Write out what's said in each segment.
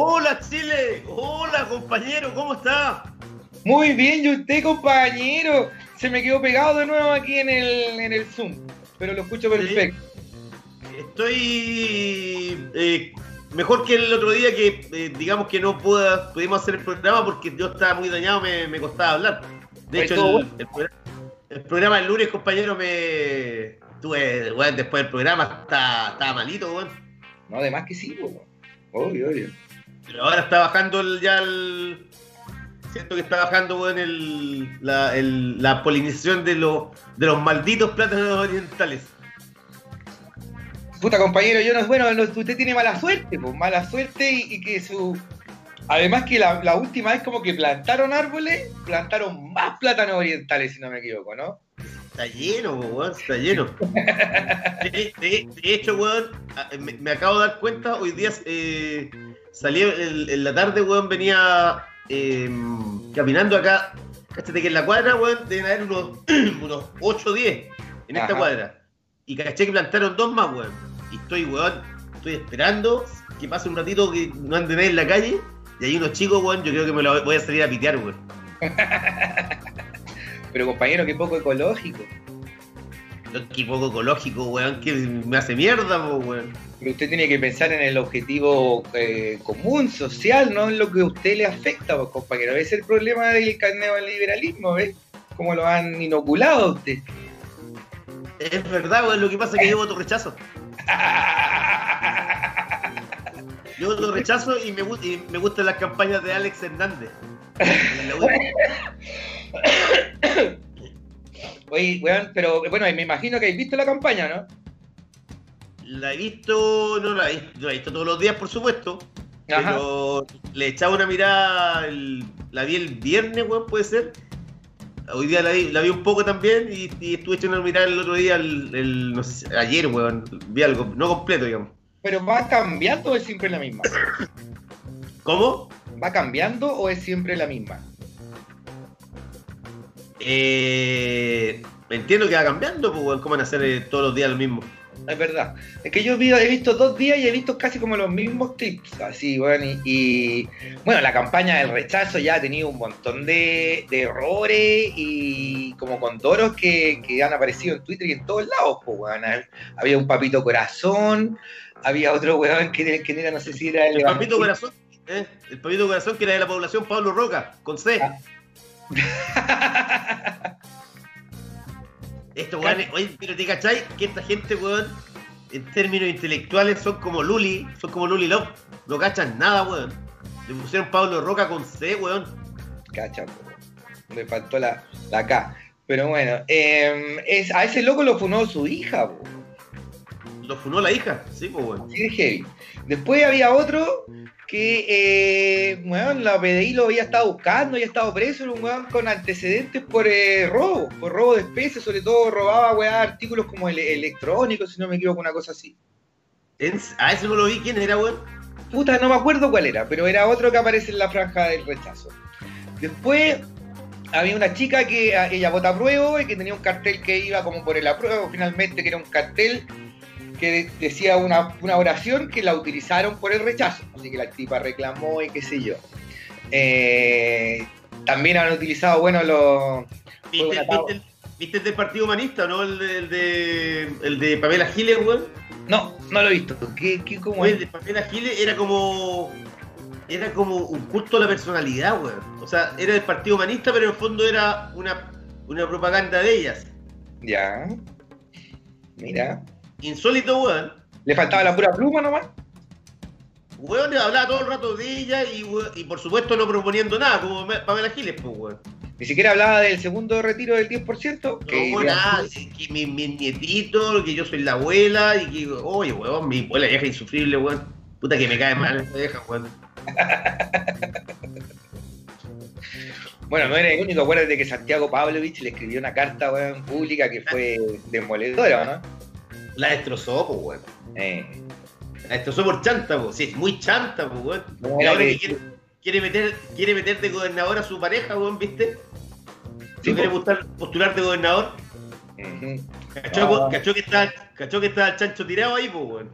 Hola Chile, hola compañero, ¿cómo está? Muy bien, ¿y usted, compañero? Se me quedó pegado de nuevo aquí en el, en el Zoom, pero lo escucho perfecto. Estoy eh, mejor que el otro día que eh, digamos que no pueda, pudimos hacer el programa porque yo estaba muy dañado, me, me costaba hablar. De hecho, el, el programa, el programa el lunes, compañero, me tuve, bueno, después del programa estaba, estaba malito, weón. No, además que sí, obvio, obvio. Pero ahora está bajando el, ya el. Siento que está bajando, weón, el, la, el- la polinización de, los de los malditos plátanos orientales. Puta, compañero, yo no bueno, no- usted tiene mala suerte, pues, mala suerte y, y que su... Además que la, la última vez como que plantaron árboles, plantaron más plátanos orientales, si no me equivoco, ¿no? Está lleno, weón, está lleno. De, de- de hecho, weón, me acabo de dar cuenta, hoy día eh, salí el- en la tarde, weón, venía eh, caminando acá. Cáchate que en la cuadra, weón, deben haber unos, unos 8 o 10 en esta Ajá. cuadra. Y caché que plantaron dos más, weón. Y estoy, weón, estoy esperando que pase un ratito que no ande nadie en la calle. Y hay unos chicos, weón, yo creo que me lo voy a salir a pitear, weón. Pero compañero, qué poco ecológico. Qué poco ecológico, weón, que me hace mierda, weón. Pero usted tiene que pensar en el objetivo eh, común, social, no en lo que a usted le afecta, pues, compañero. Ese es el problema del neoliberalismo, ¿ves? Cómo lo han inoculado a usted. Es verdad, weón, lo que pasa es que yo voto rechazo. Yo voto rechazo y me, y me gustan las campañas de Alex Hernández. Oye, weón, pero bueno, me imagino que habéis visto la campaña, ¿no? La he visto, no la he visto, no la he visto todos los días, por supuesto. Ajá. Pero le echaba una mirada, el- la vi el viernes, weón, puede ser. Hoy día la vi, la vi un poco también y, y estuve echando una mirada el otro día, el, el- no sé, ayer, weón. Vi algo, no completo, digamos. Pero va cambiando o es siempre la misma? ¿Cómo? ¿Va cambiando o es siempre la misma? Eh, entiendo que va cambiando, pues, ¿cómo van a hacer eh, todos los días lo mismo? Es verdad. Es que yo he visto dos días y he visto casi como los mismos tips. Así, bueno, y, y, bueno, la campaña del rechazo ya ha tenido un montón de, de errores y como condoros que, que han aparecido en Twitter y en todos lados, pues, weón. Había un papito corazón, había otro weón que, que era, no sé si era el El papito corazón, eh, el papito corazón que era de la población Pablo Roca, con C. Ah. Esto, weón, oye, pero te cachai que esta gente, weón, en términos intelectuales son como Luli, son como Luli Love, no cachan nada, weón. Le pusieron Pablo Roca con C, weón. Cacha, po. me faltó la, la K. Pero bueno, eh, es, a ese loco lo funó su hija, po. Lo funó la hija, sí, pues. Así de heavy. Después había otro que, eh, weón, la PDI lo había estado buscando, había estado preso, era un weón con antecedentes por eh, robo, por robo de especies, sobre todo robaba, weón, artículos como ele- electrónicos, si no me equivoco, una cosa así. A ese no lo vi, ¿quién era, weón? Puta, no me acuerdo cuál era, pero era otro que aparece en la franja del rechazo. Después había una chica que ah, ella vota apruebo y que tenía un cartel que iba como por el apruebo, finalmente que era un cartel que de- decía una, una oración que la utilizaron por el rechazo. Así que la tipa reclamó y qué sé yo. Eh, también han utilizado, bueno, los... ¿Viste, el, viste el del Partido Humanista, no? El de, el de, el de Pamela Giles, weón. No, no lo he visto. ¿Qué, qué, cómo es? el de Pamela Giles era como. Era como un culto a la personalidad, weón. O sea, era del Partido Humanista, pero en el fondo era una, una propaganda de ellas. Ya. Mira. Insólito, weón. Le faltaba la pura pluma nomás. Weón hablaba todo el rato de ella y, weón, y por supuesto no proponiendo nada, como Me- Pamela Giles, pues, weón. Ni siquiera hablaba del segundo retiro del 10%. No, que weón, nada, que, que mi, mi nietito, que yo soy la abuela y que, oye, weón, mi abuela vieja insufrible, weón. Puta que me cae mal esa vieja, weón. Bueno, no era el único. Acuérdate que Santiago Pavlovich le escribió una carta weón, pública que fue demoledora, ¿no? La destrozó, pues, weón. Eh, La destrozó por chanta, pues. Sí, es muy chanta, pues, weón. No, ahora que quiere, quiere meter, quiere meter de gobernador a su pareja, weón, ¿viste? Sí, ¿No quiere po. postular, postular de gobernador? ujú. ¿Cachó, Ah. cachó que está, cachó que está el chancho tirado ahí, pues, weón?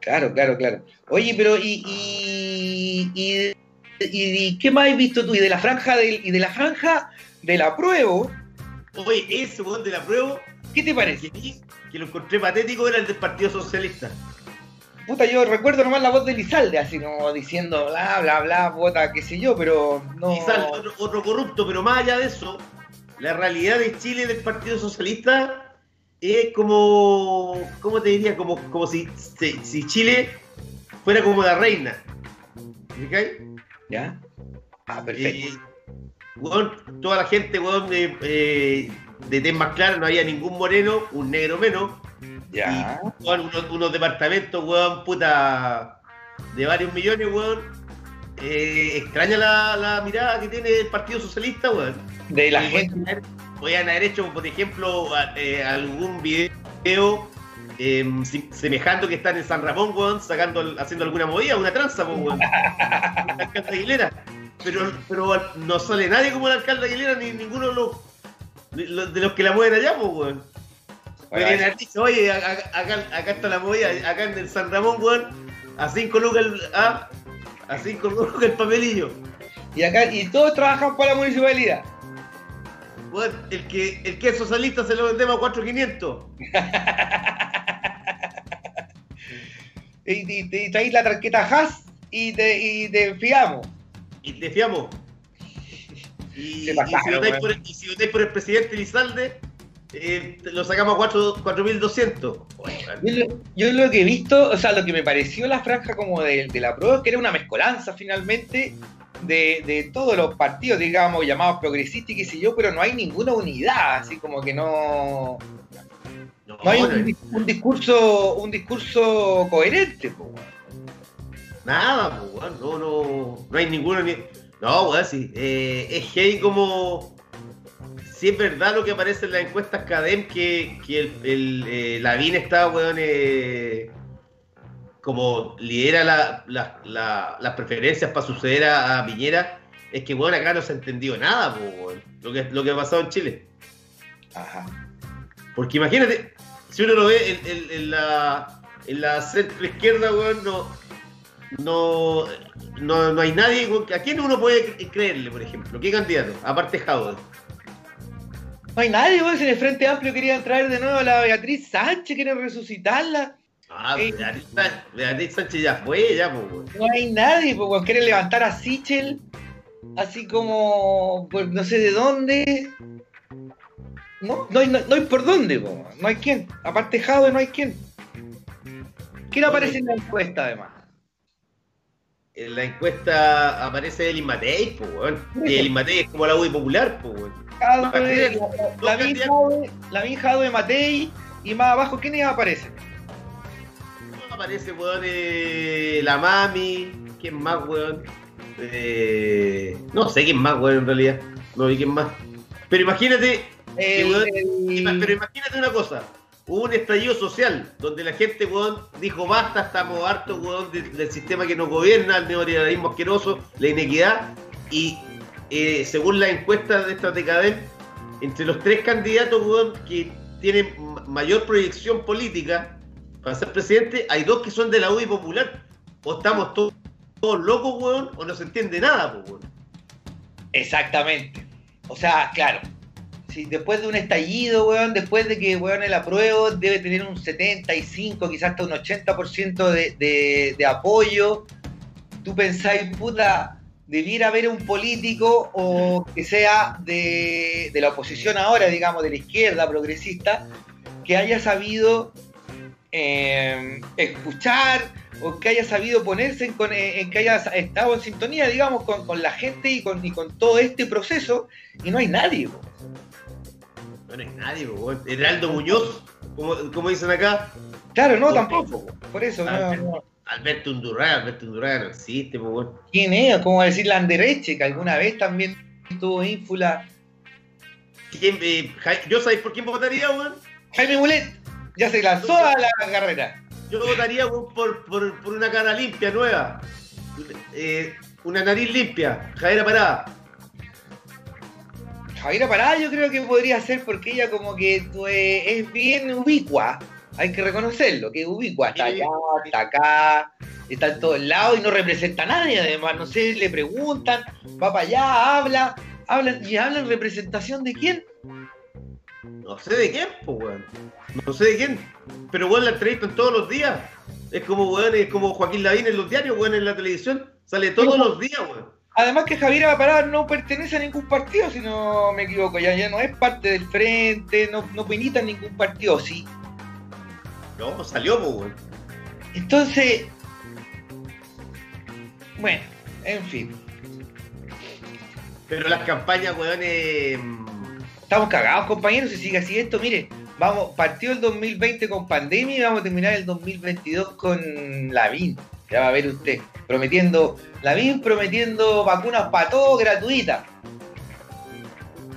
Claro, claro, claro. Oye, pero ¿y, y, y, qué más has visto tú? Y de la franja del, y de la franja del apruebo, Oye, ese weón de la prueba, ¿qué te parece? que, que lo encontré patético, era el del Partido Socialista. Puta, yo recuerdo nomás la voz de Lizalde, así como diciendo bla, bla, bla, vota, qué sé yo, pero no. Sale otro, otro corrupto, pero más allá de eso, la realidad de Chile del Partido Socialista es como, ¿cómo te diría? Como, como si, si, si Chile fuera como la reina. ¿Me cae? ¿Ya? Ah, perfecto. Eh, toda la gente, weón, de, eh, de tez más clara, no había ningún moreno, un negro menos. ya. Weón, unos, unos departamentos, weón, puta, de varios millones, weón. Eh, extraña la, la mirada que tiene el Partido Socialista, weón. De la Y gente. podían haber- hecho, por ejemplo, a- eh, algún video eh, si- semejando que están en San Ramón, weón, sacando, haciendo alguna movida, una tranza, weón. Alcalde Aguilera. Pero, pero no sale nadie como el alcalde Aguilera, ni ninguno de los, de los- de los que la mueven allá, pues, weón. Bueno, dicho, oye, acá, está la movida, acá en el San Ramón, weón, a 5 lucas el, ah, a cinco lucas el papelillo. Y acá, y todos trabajan para la municipalidad. Weón, el que, el que es socialista se lo vendemos a 4.500. Y, y, y la tarjeta Haas y te, y te fiamos. y te fiamos. Y, Se y pasaron, si votáis weón. por, el- y si votáis por el presidente Lizalde, eh, lo sacamos a cuatro- 4.200. Oye, weón. Yo lo, yo lo que he visto, o sea, lo que me pareció la franja como de, de la prueba, que era una mezcolanza finalmente de, de todos los partidos, digamos, llamados progresistas y qué sé yo, pero no hay ninguna unidad, así como que no, No, no hay un, discurso un discurso coherente. po, weón. nada, weón, no, no, no hay ninguno ni. No, weón, sí. eh, es heavy como. Si es verdad lo que aparece en las encuestas CADEM, que, que el, el, eh, Lavín está, weón, eh, como lidera la- la- la- las preferencias para suceder a, a Piñera, es que, weón, acá no se ha entendido nada, weón, lo que, lo que ha pasado en Chile. Ajá. Porque imagínate, si uno lo ve en, en- en la, en la centro izquierda, weón, no, no, no, no hay nadie. ¿A quién uno puede cre- creerle, por ejemplo? ¿Qué candidato? Aparte Howard. No hay nadie, weón, si en el Frente Amplio querían traer de nuevo a la Beatriz Sánchez, quieren resucitarla. Ah, Eh. Beatriz, Sá- Beatriz Sánchez ya fue, ya, pues. No hay nadie, pues, weón, quieren levantar a Sichel, así como, pues, no sé de dónde. No, no hay, no, no hay por dónde, po, weón, no hay quién. Aparte Jadwe, no hay quién. ¿Quién aparece en la encuesta, además? En la encuesta aparece Elin Matei, pues, weón. Y Elin Matei es como la UDI popular, pues, weón. Candidatos. Jadwe, Lavín Jadwe, Matei, y más abajo, ¿quiénes aparecen? Aparece, weón, eh, la mami. ¿Quién más, weón? Eh, no sé quién más, weón, en realidad. No vi quién más. Pero imagínate, weón, pero imagínate una cosa. Hubo un estallido social donde la gente, weón, dijo basta, estamos hartos, weón, de- del sistema que nos gobierna, el neoliberalismo asqueroso, la inequidad. Y eh, según las encuestas de esta década, entre los tres candidatos, weón, que tienen ma- mayor proyección política para ser presidente, hay dos que son de la UDI popular. O estamos todos, locos, weón, o no se entiende nada, weón. Exactamente. O sea, claro. Si después de un estallido, weón, después de que, weón, el apruebo debe tener un 75, quizás hasta un 80% de, de, de apoyo, tú pensáis, puta, debiera haber un político o que sea de, de la oposición ahora, digamos, de la izquierda progresista, que haya sabido eh, escuchar o que haya sabido ponerse, en, con- en que haya estado en sintonía, digamos, con, con la gente y con, y con todo este proceso, y no hay nadie. po. No hay nadie, po. Heraldo Muñoz, como, como dicen acá. Claro, no, tampoco. po. Por eso, no, no. Alberto Undurraga, Alberto Undurraga no existe, weón. ¿Quién es? ¿Cómo va a decir Landereche? Que alguna vez también tuvo ínfula. ¿Quién, eh, ¿Yo sabéis por quién votaría, weón? Jaime Mulet ya se lanzó a la carrera. Yo votaría weón, por, por, por una cara limpia, nueva. Eh, una nariz limpia, Javiera Parada. Javiera Parada yo creo que podría ser porque ella como que pues, es bien ubicua. Hay que reconocerlo, que es ubicua. Está allá, está acá, está en todos lados y no representa a nadie. Además, no sé, le preguntan, va para allá, habla, hablan y hablan en representación de quién. No sé de quién, pues, weón. No sé de quién. Pero, weón, la entrevistan todos los días. Es como, weón, es como Joaquín Lavín en los diarios, weón, en la televisión. Sale todos los días, weón. Además que Javiera Parada no pertenece a ningún partido, si no me equivoco, ya, ya no es parte del frente, no, no milita en ningún partido, sí. No, salió, pues. Entonces, bueno, en fin, Pero las campañas, weón, eh, estamos cagados compañeros, si sigue así esto, mire, vamos, partió el 2020 con pandemia y vamos a terminar el 2022 con Lavín, ya va a ver usted, prometiendo, Lavín prometiendo vacunas para todos gratuitas.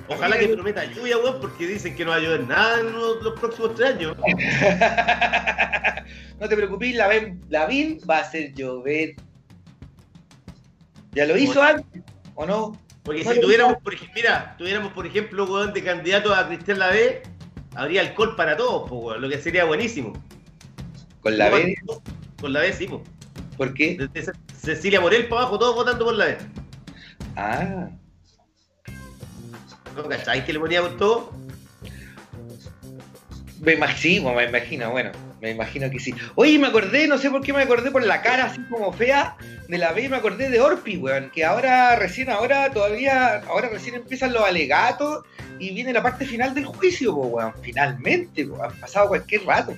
ojalá que prometa lluvia, weón, porque dicen que no va a llover nada en los, próximos tres años. no te preocupes, Lavín, Lavín va a hacer llover. ¿Ya lo hizo antes o no? Porque No si tuviéramos, por mira, tuviéramos, por ejemplo, weón, de candidato a Cristian Lavé, habría alcohol para todos, weón, lo que sería buenísimo. Con la B, Con la B, sí, pues. ¿Por qué? Cecilia Morel para abajo, todos votando por la B. Ah, ¿No cacháis que le poníamos todo? me imagino, me imagino, bueno, me imagino que sí. Oye, me acordé, no sé por qué me acordé por la cara así como fea de la B, me acordé de Orpi, weón, que ahora, recién ahora, todavía, ahora recién empiezan los alegatos y viene la parte final del juicio, weón, finalmente, weón, ha pasado cualquier rato.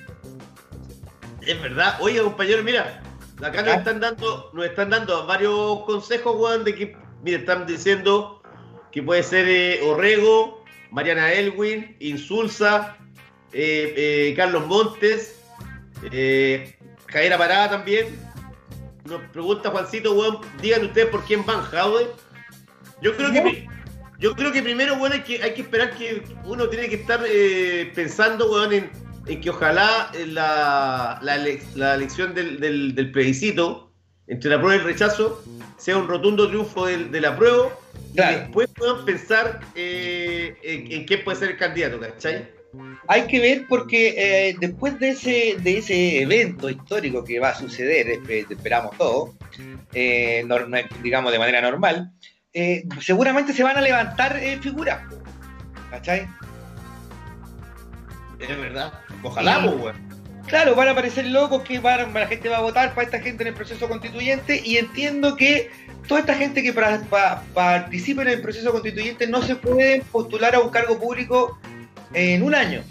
Es verdad. Oye, compañero, mira, acá nos están dando, nos están dando varios consejos, weón, de que, mira, están diciendo que puede ser eh, Orrego, Mariana Elwin, Insulza, eh, eh, Carlos Montes, eh, Javiera Parada también. Nos pregunta Juancito, weón, digan ustedes por quién van, Jaude. Yo creo que yo creo que primero, weón, hay que, hay que esperar que uno tiene que estar pensando, weón, en, en que ojalá eh, la, la, la elección del, del, del plebiscito entre la prueba y el rechazo sea un rotundo triunfo del, del apruebo Claro. y después puedan pensar eh, en, en quién puede ser el candidato, ¿cachai? Hay que ver porque eh, después de ese, de ese evento histórico que va a suceder, espe- esperamos todos, eh, digamos de manera normal, seguramente se van a levantar figuras. ¿Cachai? Es verdad. Ojalá, pues, weón. Claro, van a aparecer locos que van, la gente va a votar para esta gente en el proceso constituyente y entiendo que toda esta gente que pra- pa- participe en el proceso constituyente no se pueden postular a un cargo público en un año.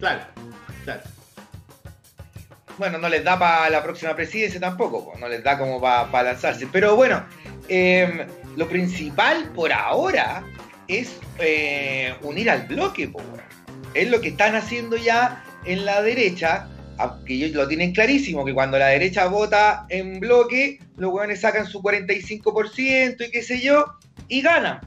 Claro, claro. Bueno, no les da para la próxima presidencia tampoco, po, no les da como para lanzarse. Pero bueno, eh, lo principal por ahora es eh, unir al bloque, weón. Es lo que están haciendo ya en la derecha, aunque ellos lo tienen clarísimo, que cuando la derecha vota en bloque, los hueones sacan su 45% y qué sé yo, y ganan.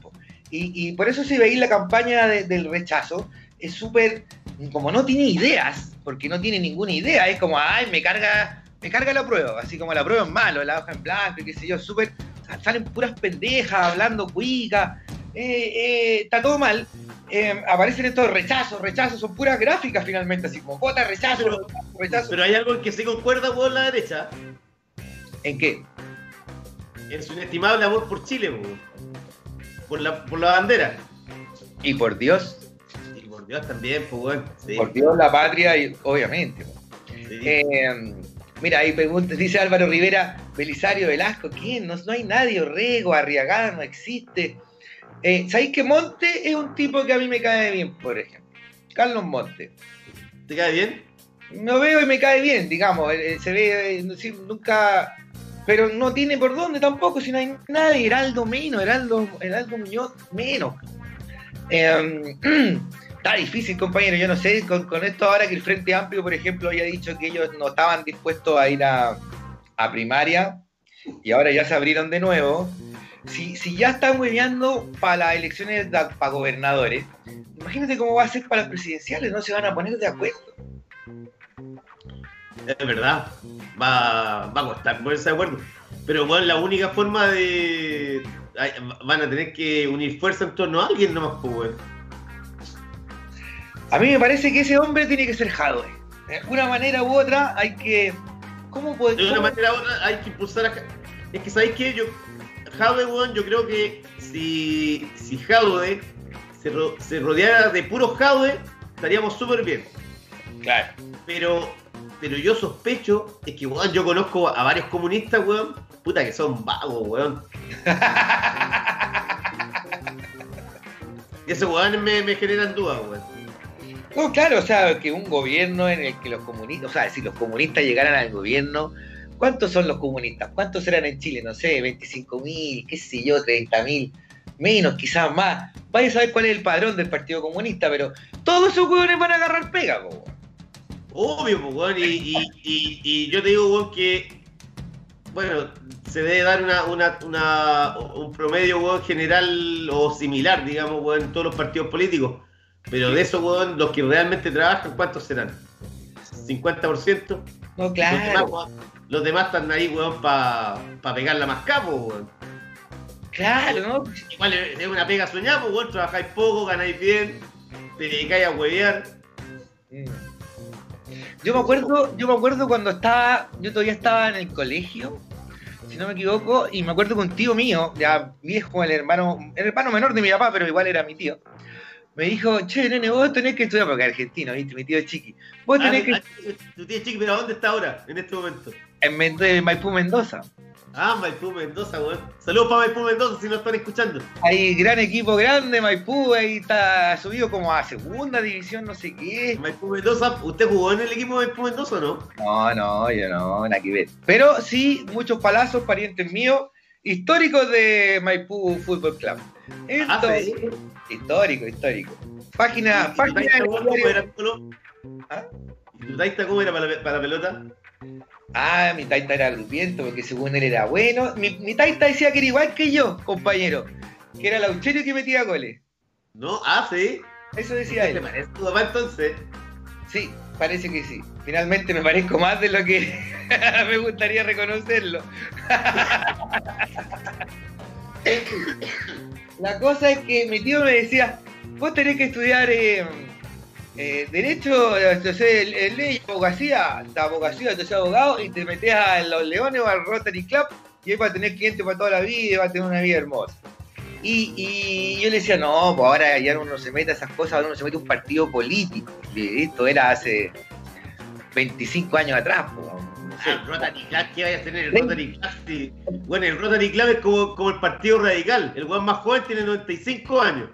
Y, por eso si veis la campaña de- del rechazo, es súper, como no tiene ideas, porque no tiene ninguna idea, es como, ay, me carga, me carga la prueba, así como la prueba es malo, la hoja en blanco y qué sé yo, súper, salen puras pendejas, hablando cuica, eh, eh, está todo mal. Eh, aparecen estos rechazos, rechazos, son puras gráficas finalmente, así como vota, rechazo, Pero- rechazo. Pero hay algo en que se concuerda, weón, la derecha. ¿En qué? En su inestimable amor por Chile. Por la, por la bandera. Y por Dios, Y por Dios también, pues. Sí, por Dios la patria, y obviamente. sí. Eh, mira, ahí pregunta, dice Álvaro Rivera, Belisario Velasco, ¿quién? No, no hay nadie, Orrego, Arriagada, no existe. Eh, ¿Sabéis que Monte es un tipo que a mí me cae bien, por ejemplo? Carlos Monte. ¿Te cae bien? lo veo y me cae bien, digamos. eh, Se ve, eh, nunca. Pero no tiene por dónde tampoco, si no hay nadie. Heraldo menos, Heraldo, Heraldo Muñoz menos. Eh, está difícil, compañero. Yo no sé, con, con esto ahora que el Frente Amplio, por ejemplo, había dicho que ellos no estaban dispuestos a ir a, a primaria y ahora ya se abrieron de nuevo. Si, si ya están hueveando para las elecciones para gobernadores, imagínate cómo va a ser para las presidenciales, no se van a poner de acuerdo. Es verdad. Va, va a costar ponerse de acuerdo. Pero bueno, la única forma de. Van a tener que unir fuerza en torno a alguien nomás, pues, weón. A mí me parece que ese hombre tiene que ser Jadwe. De alguna manera u otra hay que. ¿Cómo puede De una cómo- manera u otra hay que impulsar a. Es que, ¿sabéis qué? Yo. Jadwe, weón, yo creo que si. Si Jadwe se, ro- se rodeara de puro Jadwe, estaríamos súper bien. Claro. Pero. Pero yo sospecho, es que, weón, yo conozco a varios comunistas, weón, puta que son vagos, weón. Y esos weones me, me generan dudas, weón. Claro, o sea, que un gobierno en el que los comunistas, o sea, si los comunistas llegaran al gobierno, ¿cuántos son los comunistas? ¿Cuántos eran en Chile? No sé, 25 mil, qué sé yo, 30 mil, menos, quizás más. Vaya a saber cuál es el padrón del Partido Comunista, pero todos esos huevones van a agarrar pega, po. Obvio, y, y, y yo te digo, weón, que. Bueno, se debe dar una, una, una, un promedio, weón, general o similar, digamos, weón, en todos los partidos políticos. Pero de esos, weón, los que realmente trabajan, ¿cuántos serán? ¿50%? No, Los, demás, claro, weón, los demás están ahí, weón, para pa pegarla más capo, weón. claro, ¿no? Igual es una pega soñada, pues, weón, trabajáis poco, ganáis bien, te dedicáis a huevear. Mm. Yo me acuerdo, yo me acuerdo cuando estaba, yo todavía estaba en el colegio, si no me equivoco, y me acuerdo que un tío mío, ya viejo, el hermano, el hermano menor de mi papá, pero igual era mi tío, me dijo, che, nene, vos tenés que estudiar, porque es argentino, ¿viste? Mi tío chiqui. Vos Ah, tenés que ah, tu tía chiqui, pero ¿a dónde está ahora, en este momento? en de Maipú, Mendoza. Ah, Maipú Mendoza, weón. Saludos para Maipú Mendoza si no están escuchando. Hay gran equipo grande, Maipú, ahí está subido como a segunda división, no sé qué. Maipú Mendoza, ¿usted jugó en el equipo de Maipú Mendoza o no? No, no, yo no, nada que ver. Pero sí, muchos palazos, parientes míos, históricos de Maipú Fútbol Club. Ah, Entonces, sí. histórico, histórico. Página, ¿Y página cómo era? ¿Ah? ¿Y tu taita cómo era para la, para la pelota? Ah, mi taita era grupiento porque según él era bueno. Mi, mi taita decía que era igual que yo, compañero. Que era Laucherio que metía goles. No, ah, sí. Eso decía ¿Te él. parece tu papá entonces? Sí, parece que sí. Finalmente me parezco más de lo que me gustaría reconocerlo. La cosa es que mi tío me decía, vos tenés que estudiar eh, eh, Derecho, entonces, ley, abogacía, abogacía, entonces abogado, y te metés a los Leones o al Rotary Club, y ahí vas a tener clientes para toda la vida y vas a tener una vida hermosa. Y, yo le decía, no, pues ahora ya uno se mete a esas cosas, ahora uno se mete a un partido político. Esto era hace 25 años atrás, pues. Sé. Ah, el Rotary Club, ¿qué vaya a tener el. Rotary Club? Sí. Bueno, el Rotary Club es como, como el Partido Radical. El weón más joven tiene 95 años.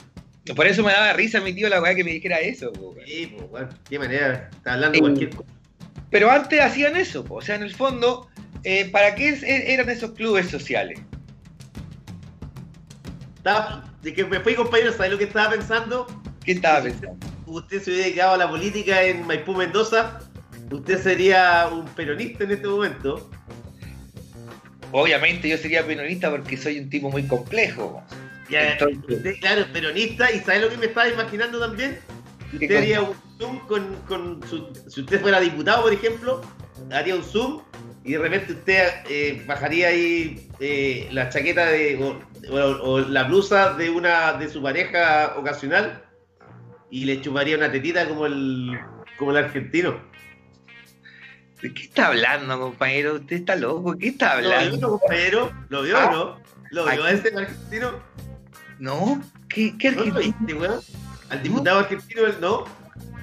Por eso me daba risa mi tío la weá que me dijera eso, po. Sí, pues, weón, qué manera. Está hablando cualquier cosa. Pero antes hacían eso, po. o sea, en el fondo, eh, ¿para qué es- eran esos clubes sociales? Estaba- de que me fui, compañero, ¿sabes lo que estaba pensando? ¿Qué estaba pensando? Usted se hubiera dedicado a la política en Maipú Mendoza, usted sería un peronista en este momento. Obviamente yo sería peronista porque soy un tipo muy complejo. Ya, Entonces- usted, claro, peronista, y ¿sabes lo que me estaba imaginando también? ¿Qué Usted haría un Zoom con, con su- si usted fuera diputado, por ejemplo, haría un Zoom y de repente usted eh, bajaría ahí eh, la chaqueta de, o, o- o la blusa de una de su pareja ocasional y le chuparía una tetita como el como el argentino. ¿De qué está hablando, compañero? Usted está loco, ¿qué está ¿Lo vio, hablando? compañero? ¿Lo vio Ah. o no? ¿Lo vio a ese argentino? No, ¿qué, qué ¿No lo argentino? viste, weón? ¿Al diputado argentino él no?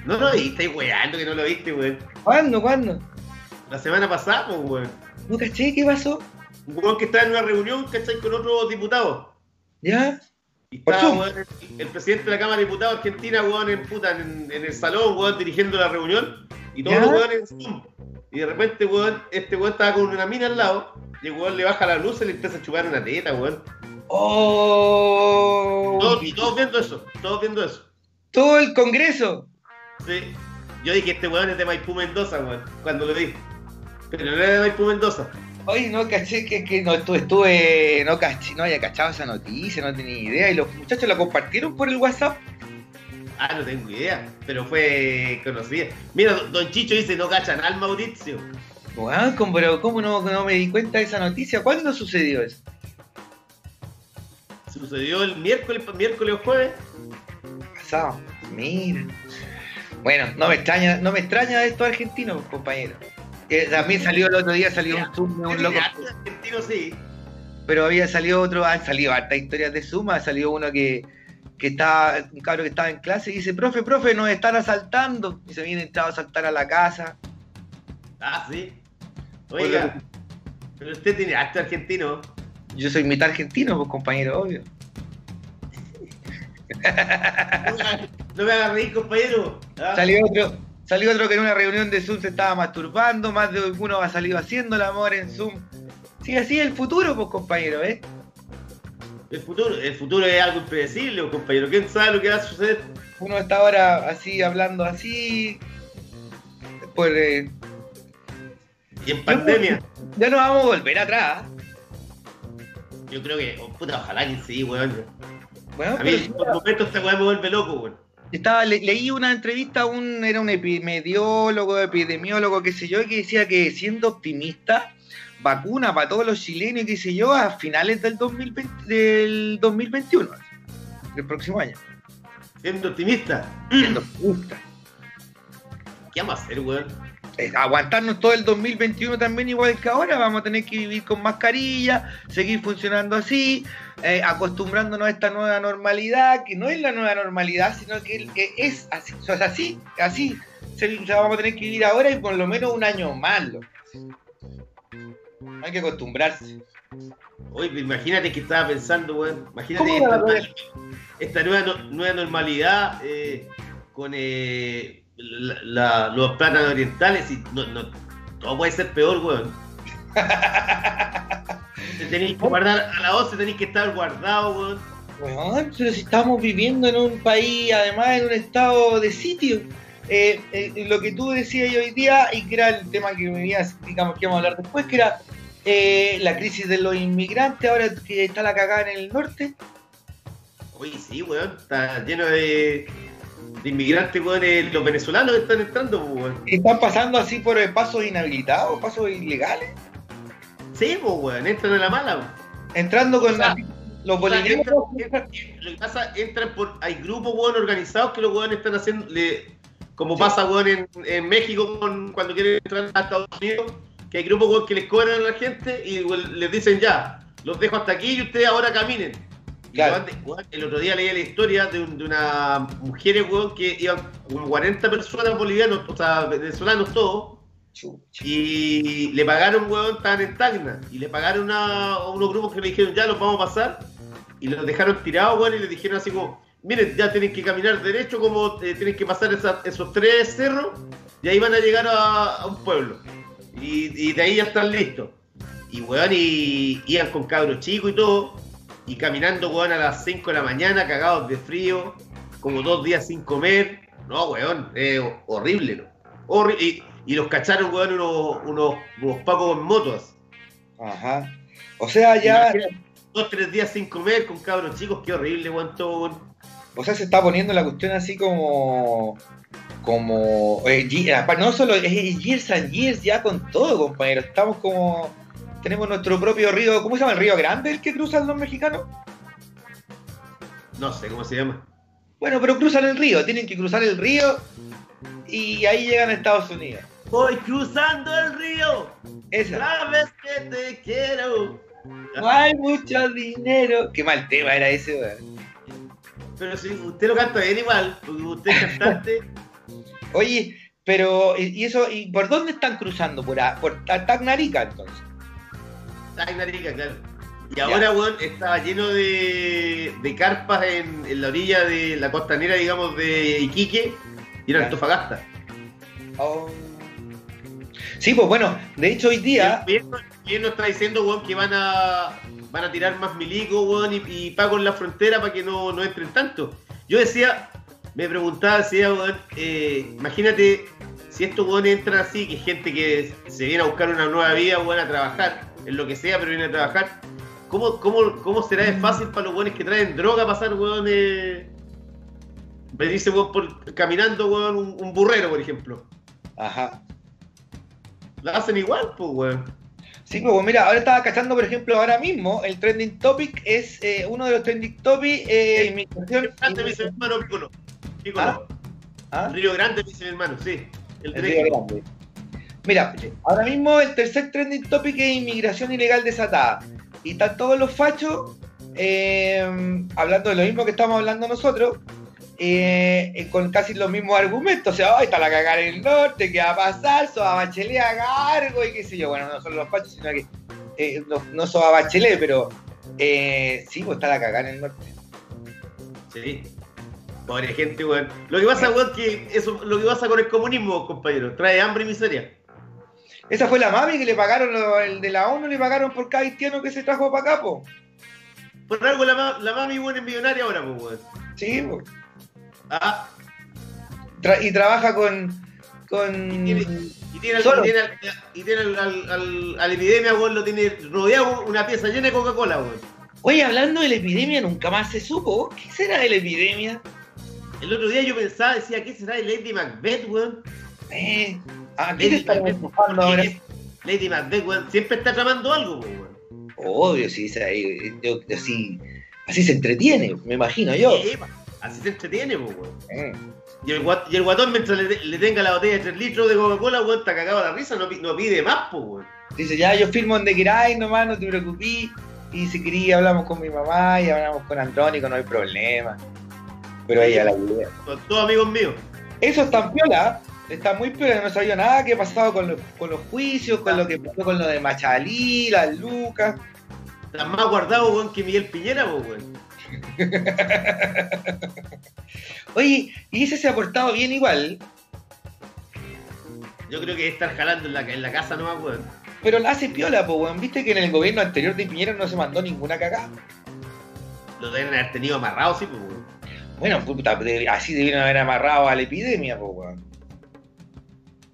No lo viste, weando que no lo viste, weón. ¿Cuándo, cuándo? La semana pasada, pues, weón. ¿No caché? ¿Qué pasó? Un weón que estaba en una reunión, ¿cachai? Con otros diputados. ¿Ya? Y Por estaba, Zoom. weón, el, el presidente de la Cámara de Diputados Argentina, weón, en, puta, en, en el salón, weón, dirigiendo la reunión. Y todos los weones en Zoom. Y de repente, weón, este weón estaba con una mina al lado. Y el weón le baja la luz y le empieza a chupar una teta, weón. ¡Oh! Todos- y todos viendo eso, todos viendo eso. Todo el congreso. Sí. Yo dije, este weón es de Maipú Mendoza, weón, cuando lo vi. Pero no era de Maipú Mendoza. Oye, no caché que, que no estuve, estuve- no caché, no había cachado esa noticia, no tenía idea. Y los muchachos la compartieron por el WhatsApp. Ah, no tengo idea, pero fue conocida. Mira, don- Chicho dice, no cachan al Mauricio. ¿cómo, pero ¿cómo no, no me di cuenta de esa noticia? ¿Cuándo sucedió eso? Sucedió el miércoles, miércoles o jueves. Pasado. Mira. Bueno, no me extraña, no me extraña estos argentinos, compañeros. Eh, también salió el otro día, salió un Zoom de un loco, argentino sí. pero había salido otro, han salido hartas historias de Zoom, ha salido uno que, que estaba, un cabro que estaba en clase y dice, profe, profe, nos están asaltando. Y se viene entrado a asaltar a la casa. Ah, sí. Oiga, pero usted tiene acto argentino. Yo soy mitad argentino, pues compañero, obvio. No me haga- No me haga reír, compañero. Ah, Salió otro, salió otro que en una reunión de Zoom se estaba masturbando, más de uno ha salido haciendo el amor en Zoom. Sí, así es el futuro, pues compañero, ¿eh? El futuro, el futuro es algo impredecible, compañero. ¿Quién sabe lo que va a suceder? Uno está ahora así, hablando así. Por, eh, Y en pandemia, ya no vamos a volver atrás. yo creo que, oh, puta, ojalá que sí, weón. Bueno, A mí, pero por momentos esta weá me vuelve loco, weón. estaba, le- leí una entrevista a un, era un epidemiólogo, epidemiólogo, qué sé yo, que decía que siendo optimista, vacuna para todos los chilenos, qué sé yo, a finales del 2020, del 2021, del próximo año. Siendo optimista, Siendo optimista. ¿qué vamos a hacer, weón? Aguantarnos todo el 2021 también igual que ahora, vamos a tener que vivir con mascarilla, seguir funcionando así, eh, acostumbrándonos a esta nueva normalidad, que no es la nueva normalidad, sino que es así, o sea, es así, así, se, o sea, vamos a tener que vivir ahora y por lo menos un año más. Hay que acostumbrarse. Oye, pero imagínate que estaba pensando, weón. Imagínate ¿Cómo esta, esta nueva, nueva normalidad eh, con eh, la- la- los plátanos orientales y no, no, todo puede ser peor, weón. Te tenéis que guardar a la 11, tenéis que estar guardado, weón. Weón, pero si estamos viviendo en un país, además en un estado de sitio. Eh, eh, lo que tú decías hoy día, y que era el tema que venías, digamos que íbamos a hablar después, que era eh, la crisis de los inmigrantes, ahora que está la cagada en el norte. Oye, sí, weón. Está lleno de, de inmigrantes, weón. eh, Los venezolanos que están entrando, pues, weón. Están pasando así por eh, pasos inhabilitados, pasos ilegales, Sí, pues, weón. Entran a la mala, weón. entrando con O sea, así, los O sea, bolivianos. entran- entran- lo que pasa, entran por. Hay grupos, weón, organizados que los weones están haciendo. le- como pasa, weón, en, en México con- cuando quieren entrar a Estados Unidos, que hay grupos, weón, que les cobran a la gente y weón, les dicen ya, los dejo hasta aquí y ustedes ahora caminen. Y Claro. weón, el otro día leí la historia de, un- de una mujeres, weón, que iban como 40 personas bolivianos, o sea, venezolanos todos, Chucha. y le pagaron, weón, estaban en Tacna. Y le pagaron a, a unos grupos que le dijeron, ya los vamos a pasar. Y los dejaron tirados, weón, y les dijeron así como, miren, ya tienen que caminar derecho, como eh, tienen que pasar esa- esos tres cerros, y ahí van a llegar a, a un pueblo. Y, y de ahí ya están listos. Y, weón, y iban con cabros chicos y todo, y caminando, weón, a las 5 de la mañana, cagados de frío, como dos días sin comer. No, weón, es horrible, ¿no? Horri- y, y los cacharon, weón, unos, unos, unos pacos en motos. Ajá. O sea, ya, Imagínate, Dos, tres días sin comer con cabros chicos, qué horrible, weón, todo, weón. O sea, se está poniendo la cuestión así como. Como. eh, apa- no solo es years and years ya con todo, compañero. Estamos como. Tenemos nuestro propio río. ¿Cómo se llama el río Grande el que cruzan los mexicanos? No sé cómo se llama. Bueno, pero cruzan el río. Tienen que cruzar el río y ahí llegan a Estados Unidos. Voy cruzando el río, Esa. sabes que te quiero. No hay mucho dinero. Qué mal tema era ese, weón. Pero si usted lo canta bien igual, porque usted es cantante, Oye, pero. ¿Y y eso? ¿Y por dónde están cruzando? Por, a- por Tacnarica, entonces. Tacnarica, claro. Y ahora, weón, estaba lleno de, de carpas en, en la orilla de la costanera, digamos, de Iquique y en Ya. Antofagasta. Oh. Sí, pues bueno, de hecho hoy día. Bien, bien nos está diciendo, weón, que van a van a tirar más milico, weón, y, y pago en la frontera para que no, no entren tanto. Yo decía, me preguntaba, decía, weón, eh, imagínate si estos weones entran así, que es gente que se viene a buscar una nueva vida, weón, a trabajar, en lo que sea, pero viene a trabajar. ¿Cómo, cómo, cómo será de fácil para los weones que traen droga pasar, weón, eh, venirse, weón, por, caminando, weón, un, un burrero, por ejemplo? Ajá. La hacen igual, pues, weón. Sí, pues mira, ahora estaba cachando, por ejemplo, ahora mismo el trending topic es eh, uno de los trending topics, eh, inmigración. Grande, mi hermano Piccolo. Piccolo. ¿Ah? ¿Ah? Río Grande, dice mi hermano, sí. El El Río Grande. Mira, ahora mismo el tercer trending topic es inmigración ilegal desatada. Y están todos los fachos eh, hablando de lo mismo que estamos hablando nosotros, eh, eh, con casi los mismos argumentos. O sea, "Ay, está la cagada en el norte, ¿qué va a pasar? Soba Bachelet haga algo y qué sé yo. Bueno, no son los fachos, sino que eh, no, no Soba Bachelet, pero eh, sí, pues está la cagada en el norte. Sí. Pobre gente, weón. Lo que pasa, weón, que eso, lo que pasa con el comunismo, compañero, trae hambre y miseria. Esa fue la mami que le pagaron, lo- el de la ONU le pagaron por cada haitiano que se trajo para acá, po. Por algo la, la mami, weón, es millonaria ahora, pues, weón. Sí, po. Ah, Tra- y trabaja con. con... y tiene, y tiene, al, tiene, al, y tiene al, epidemia, weón, lo tiene rodeado una pieza llena de Coca-Cola, weón. Oye, hablando de la epidemia, nunca más se supo. ¿Qué será de la epidemia? El otro día yo pensaba, decía, ¿qué será de Lady Macbeth, weón? Eh, ¿A qué Lady te están Macbeth. empujando ahora? Lady Macbeth, weón, siempre está tramando algo, pues, weón. Obvio, sí, yo- así, así se entretiene, me imagino yo. Sí, pa, así se entretiene, pues, weón. Y el, y el guatón, mientras le, le tenga la botella de 3 litros de Coca-Cola, weón, está cagado la risa, no, pi- no pide más, pues, weón. Dice, ya, yo firmo donde queráis, nomás, no te preocupes. Y si quería, hablamos con mi mamá y hablamos con Andrónico, no hay problema. Pero ella la idea. Son todos amigos míos. Eso está en piola, está muy piola, no sabía nada que ha pasado con, los- con los juicios, con lo que pasó con lo de Machalí, las lucas. Están más guardados, weón, que Miguel Piñera, weón. Oye, y ese se ha portado bien igual, Yo creo que estar jalando en la, en la casa nomás, weón. pero la hace piola, pues, weón. Viste que en el gobierno anterior de Piñera no se mandó ninguna cagada. Lo deben haber tenido amarrado, sí, pues, weón. Bueno, puta, así debieron haber amarrado a la epidemia, pues, weón.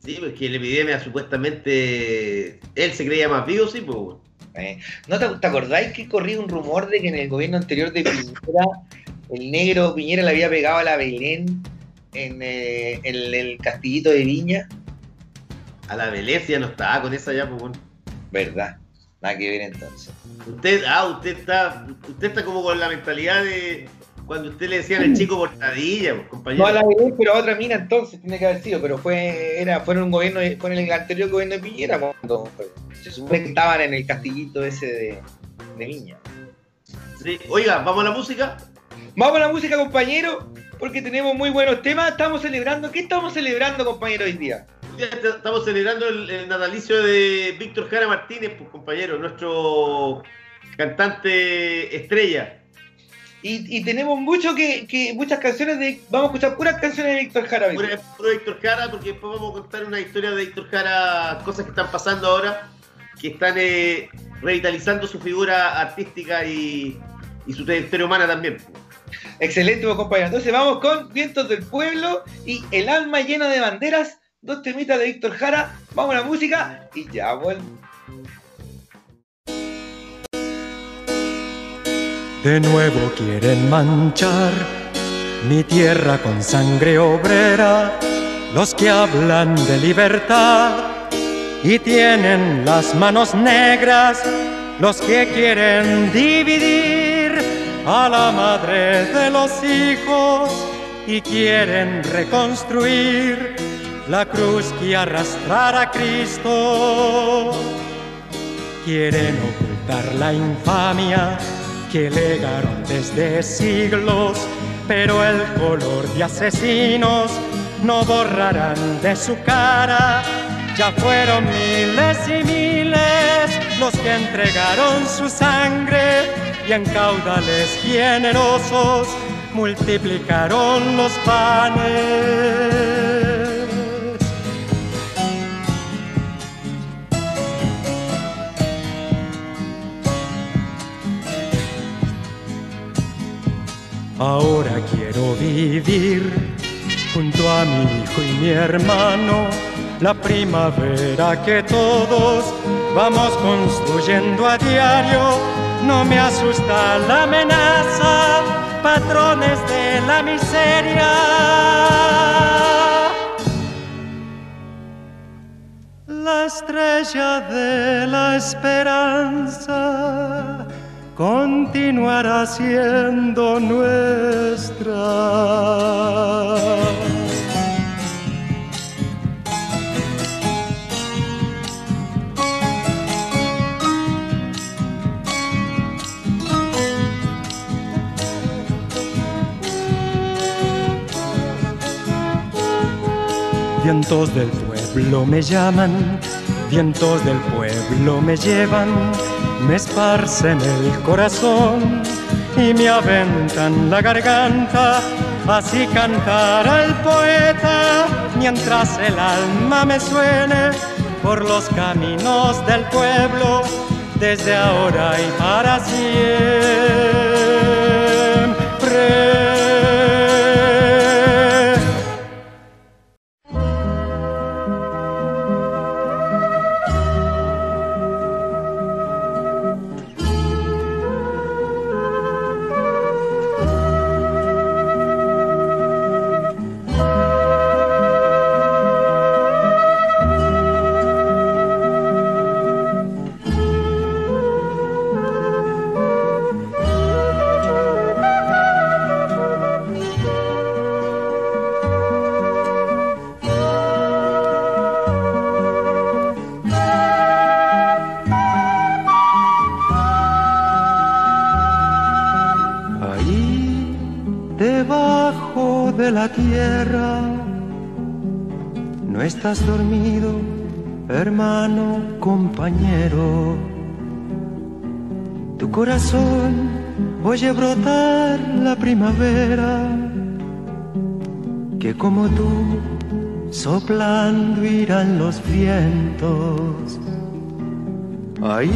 Sí, porque la epidemia supuestamente él se creía más vivo, sí, pues, weón. Eh, ¿No te, te acordáis que corría un rumor de que en el gobierno anterior de Piñera, el negro Piñera le había pegado a la Belén en, eh, en el castillito de Viña? A la Velencia no estaba con esa ya, pues. Verdad, nada que ver entonces. Usted, ah, usted está, usted está como con la mentalidad de cuando usted le decían al chico portadilla, pues, compañero. No a la Belén, pero a otra mina entonces tiene que haber sido, pero fue era fue en un gobierno, fue en el anterior gobierno de Piñera cuando se supone que estaban en el castillito ese de, de Viña. Sí. Oiga, vamos a la música. Vamos a la música, compañero, porque tenemos muy buenos temas. Estamos celebrando, ¿qué estamos celebrando, compañero, hoy día? Estamos celebrando el, el natalicio de Víctor Jara Martínez, pues, compañero, nuestro cantante estrella. Y, y tenemos mucho que, que muchas canciones de. Vamos a escuchar puras canciones de Víctor Jara. hoy Puro, Víctor Jara, porque después vamos a contar una historia de Víctor Jara, cosas que están pasando ahora, que están eh, revitalizando su figura artística y, y su trayectoria humana también. Excelente, compañero. Entonces vamos con Vientos del Pueblo y El alma llena de banderas, dos temitas de Víctor Jara. Vamos a la música y ya vuelvo. De nuevo quieren manchar mi tierra con sangre obrera, los que hablan de libertad y tienen las manos negras, los que quieren dividir a la madre de los hijos y quieren reconstruir la cruz que arrastrara a Cristo. Quieren ocultar la infamia que legaron desde siglos, pero el color de asesinos no borrarán de su cara. Ya fueron miles y miles los que entregaron su sangre y en caudales generosos multiplicaron los panes. Ahora quiero vivir junto a mi hijo y mi hermano la primavera que todos vamos construyendo a diario. No me asusta la amenaza, patrones de la miseria. La estrella de la esperanza continuará siendo nuestra. Vientos del pueblo me llaman, vientos del pueblo me llevan, me esparcen el corazón y me aventan la garganta. Así cantará el poeta mientras el alma me suene por los caminos del pueblo desde ahora y para siempre. Corazón oye brotar la primavera, que como tú, soplando irán los vientos. Ahí,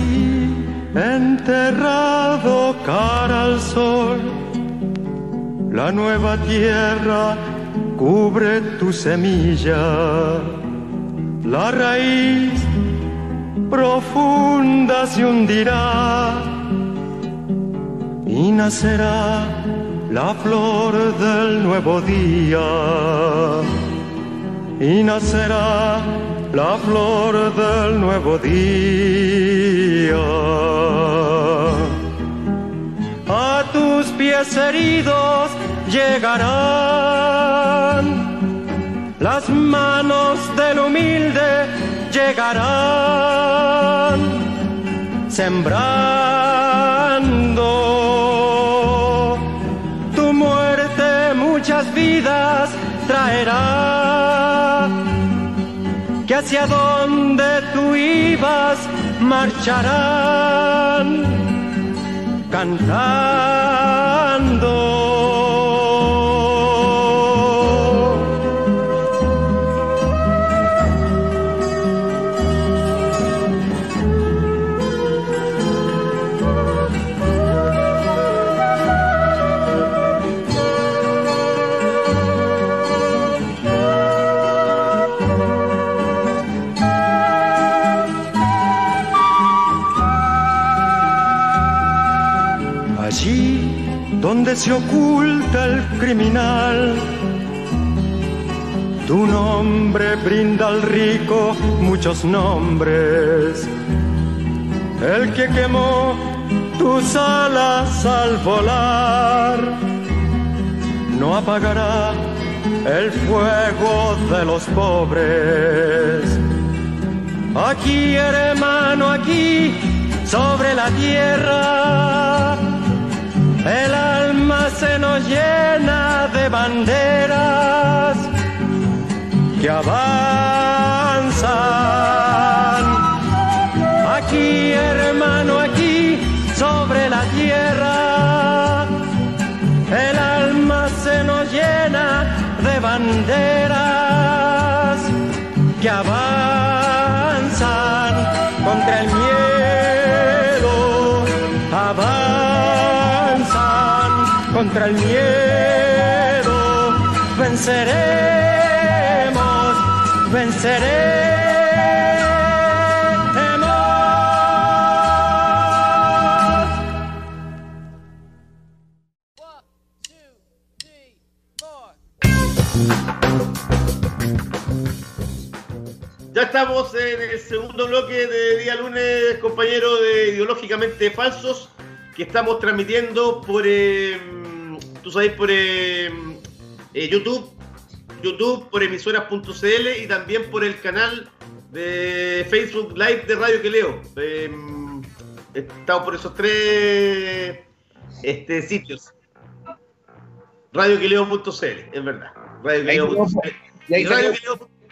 enterrado cara al sol, la nueva tierra cubre tu semilla la raíz profunda se hundirá y nacerá la flor del nuevo día. Y nacerá la flor del nuevo día. A tus pies heridos llegarán las manos del humilde llegarán sembrando traerá. Que hacia donde tú ibas marcharán cantando donde se oculta el criminal. Tu nombre brinda al rico muchos nombres. El que quemó tus alas al volar no apagará el fuego de los pobres. Aquí, hermano, aquí, sobre la tierra el se nos llena de banderas que avanzan. Aquí, hermano, aquí, sobre la tierra, el alma se nos llena de banderas que avanzan contra el miedo. venceremos, venceremos. Ya estamos en el segundo bloque de día lunes, compañero de Ideológicamente Falsos, que estamos transmitiendo por, eh, tú sabes, por eh, eh, YouTube, YouTube, por emisoras.cl y también por el canal de Facebook Live de Radio Queleo. Eh, estamos por esos tres este, sitios. RadioQuileo.cl, es verdad. RadioQuileo.cl. Y Radio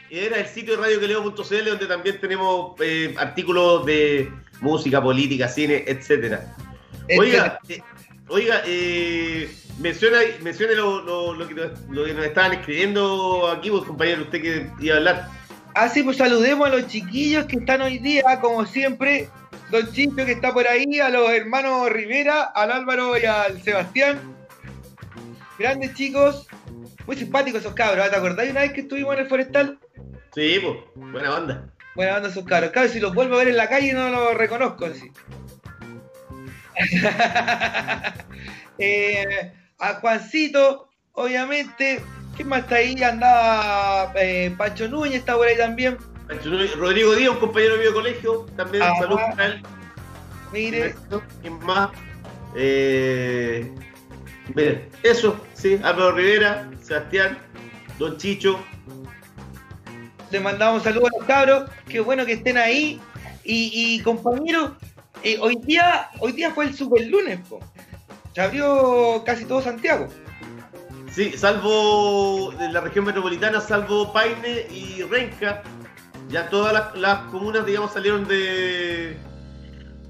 era el sitio de radioqueleo.cl donde también tenemos eh, artículos de música, política, cine, etcétera. Oiga, eh, oiga, eh, menciona, mencione lo, lo- lo que nos, lo que nos estaban escribiendo aquí, pues, compañero, usted que iba a hablar. Ah, sí, pues saludemos a los chiquillos que están hoy día, como siempre. Don Chicho que está por ahí, a los hermanos Rivera, al Álvaro y al Sebastián. Grandes chicos, muy simpáticos esos cabros. ¿ah? ¿Te acordáis una vez que estuvimos en el forestal? Sí, pues, buena onda. Buena onda esos cabros. Cabros, si los vuelvo a ver en la calle no los reconozco así. Eh, a Juancito, obviamente. ¿Quién más está ahí? Andaba eh, Pancho Núñez, está por ahí también. Rodrigo Díaz, un compañero mío de colegio, también Ajá. saludos para él. Mire, ¿Quién más? Eh, miren, eso, sí, Álvaro Rivera, Sebastián, Don Chicho, les mandamos saludos a los cabros. Qué bueno que estén ahí. Y, y, compañeros, eh, hoy día hoy día fue el super lunes, po. Se abrió casi todo Santiago. Sí, salvo de la región metropolitana, salvo Paine y Renca, ya todas las, las comunas, digamos, salieron de,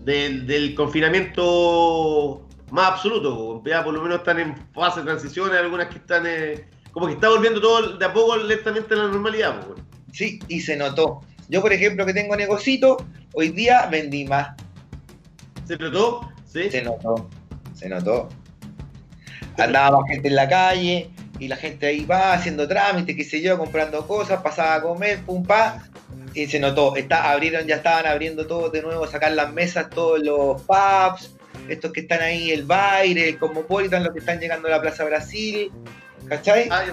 del- del confinamiento más absoluto. Ya por lo menos están en fase de transición, hay algunas que están, eh, como que está volviendo todo de a poco lentamente a la normalidad. po. Sí, y se notó. Yo, por ejemplo, que tengo negocito, hoy día vendí más. ¿Se notó? Sí. Se notó, se notó. Andaba más gente en la calle y la gente ahí va haciendo trámites, qué sé yo, comprando cosas, pasaba a comer, pum, pa. Y se notó, está, abrieron, ya estaban abriendo todo de nuevo, sacar las mesas, todos los pubs, estos que están ahí, el Baile, el Cosmopolitan, los que están llegando a la Plaza Brasil, ¿cachai? Ah,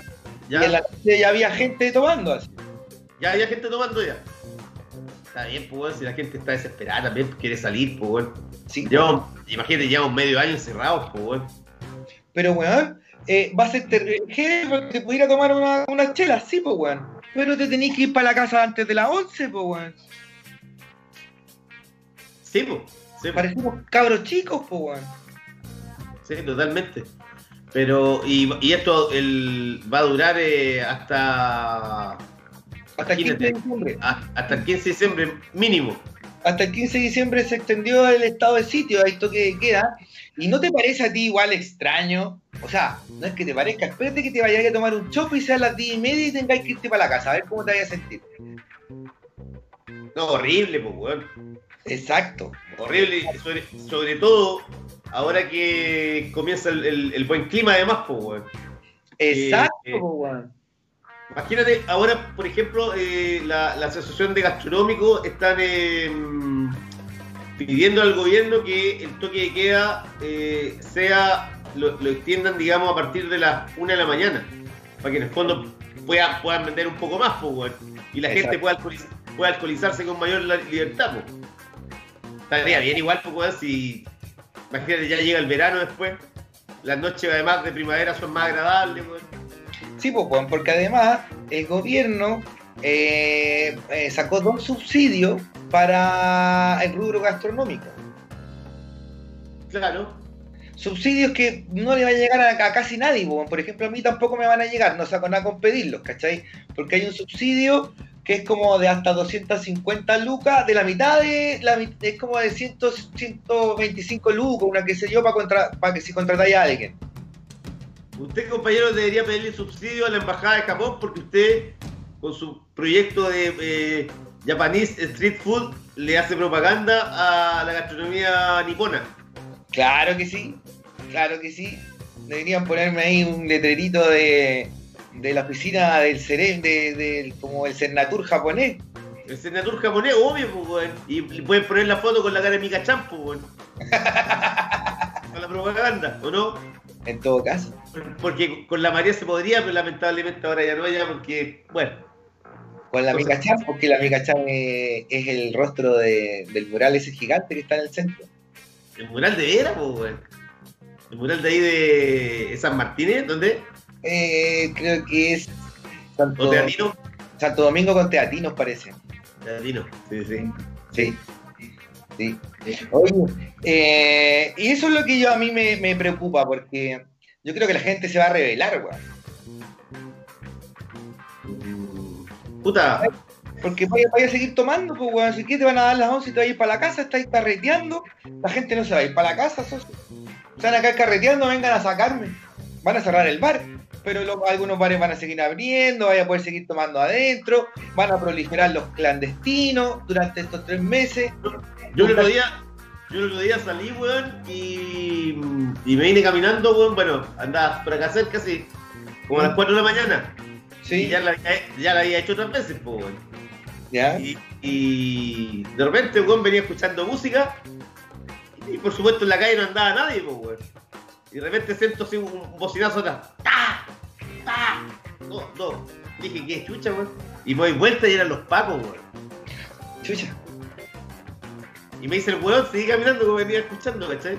ya, Y en la noche ya había gente tomando así. ya hay gente tomando ya. Está bien, pues, si la gente está desesperada también, pues, quiere salir, pues. Sí. Llevamos- imagínate, llevamos medio año encerrados, pues. Pero, weón, eh, va a ser terrible porque te pudiera tomar una, unas chelas, sí, pues, weón. Pero te tenés que ir para la casa antes de las 11, pues, weón. Sí, pues. Sí, pues. Parecimos cabros chicos, pues, weón. Sí, totalmente. Pero, y, y esto el, va a durar eh, hasta, Hasta el 15 de diciembre. a- hasta el 15 de diciembre mínimo. Hasta el 15 de diciembre se extendió el estado de sitio, a esto que queda. ¿Y no te parece a ti igual extraño? O sea, no es que te parezca, espérate que te vayas a tomar un chopo y sea a las 10 y media y tengáis que irte para la casa, a ver cómo te vayas a sentir. No, horrible, pues, weón. Exacto. Horrible, sobre, sobre todo ahora que comienza el, el- el buen clima, además, pues, weón. Exacto, Eh, pues, weón. Imagínate, ahora, por ejemplo, eh, la, la Asociación de Gastronómicos están eh, pidiendo al gobierno que el toque de queda eh, sea, lo, lo extiendan, digamos, a partir de las 1 de la mañana, para que en el fondo puedan, puedan vender un poco más, pues, y la Exacto. gente pueda, alcoholiz- pueda alcoholizarse con mayor libertad, pues. Estaría bien igual, pues, si, imagínate, ya llega el verano después, las noches además de primavera son más agradables, weón. Sí, pues, weón, porque además el gobierno eh, eh, sacó dos subsidios para el rubro gastronómico. Claro. Subsidios que no le va a llegar a, a casi nadie, po. por ejemplo a mí tampoco me van a llegar, no saco nada con pedirlos, ¿cachai? Porque hay un subsidio que es como de hasta 250 lucas, de la mitad de, la, es como de 100, 125 lucas, una que sé yo, para contra, para que si contratáis a alguien. Usted, compañero, debería pedirle subsidio a la Embajada de Japón porque usted, con su proyecto de eh, Japanese Street Food, le hace propaganda a la gastronomía nipona. Claro que sí, claro que sí. Deberían ponerme ahí un letrerito de de la oficina del Ceren, de, del- como el Cernatur japonés. El senator japonés, obvio, pues. Y pueden poner la foto con la cara de Mika Chan, pues, con la propaganda, ¿o no? En todo caso. Porque con la María se podría, pero lamentablemente ahora ya no, ya porque, bueno, Con la Cosa- Mika-chan, porque la Mika-chan eh, es el rostro de- del mural ese gigante que está en el centro. el mural de Vera, pues. El mural de ahí de San Martínez, ¿dónde? Eh, creo que es Santo, ¿O Teatino? Santo Domingo con Teatinos, parece. Teatino, sí, sí. Sí. Sí. Oye, eh, y eso es lo que yo a mí me, me preocupa, porque yo creo que la gente se va a rebelar, weón. Puta, Porque vaya, vaya a seguir tomando, pues, weón. Si quieres te van a dar las 11 y te vas a ir para la casa, estáis carreteando. La gente no se va a ir para la casa, socio. Están acá carreteando, vengan a sacarme. Van a cerrar el bar, pero lo- algunos bares van a seguir abriendo, vaya a poder seguir tomando adentro, van a proliferar los clandestinos durante estos tres meses. Yo el otro día, yo el otro día salí, weón, y, y me vine caminando, weón, bueno, andaba por acá cerca, así, como a las 4 de la mañana. Y Sí, ya la, ya la había hecho otras veces, pues, weón. ya. Y, y de repente, weón, venía escuchando música. Y por supuesto en la calle no andaba nadie, pues, weón. Y de repente siento así un, un bocinazo atrás. ¡Ta! ¡Ta! No, no. Dije, ¿qué chucha, weón? Y me doy vuelta y eran los pacos, weón. Chucha. Y me dice el weón, seguí caminando como venía escuchando, ¿cachai?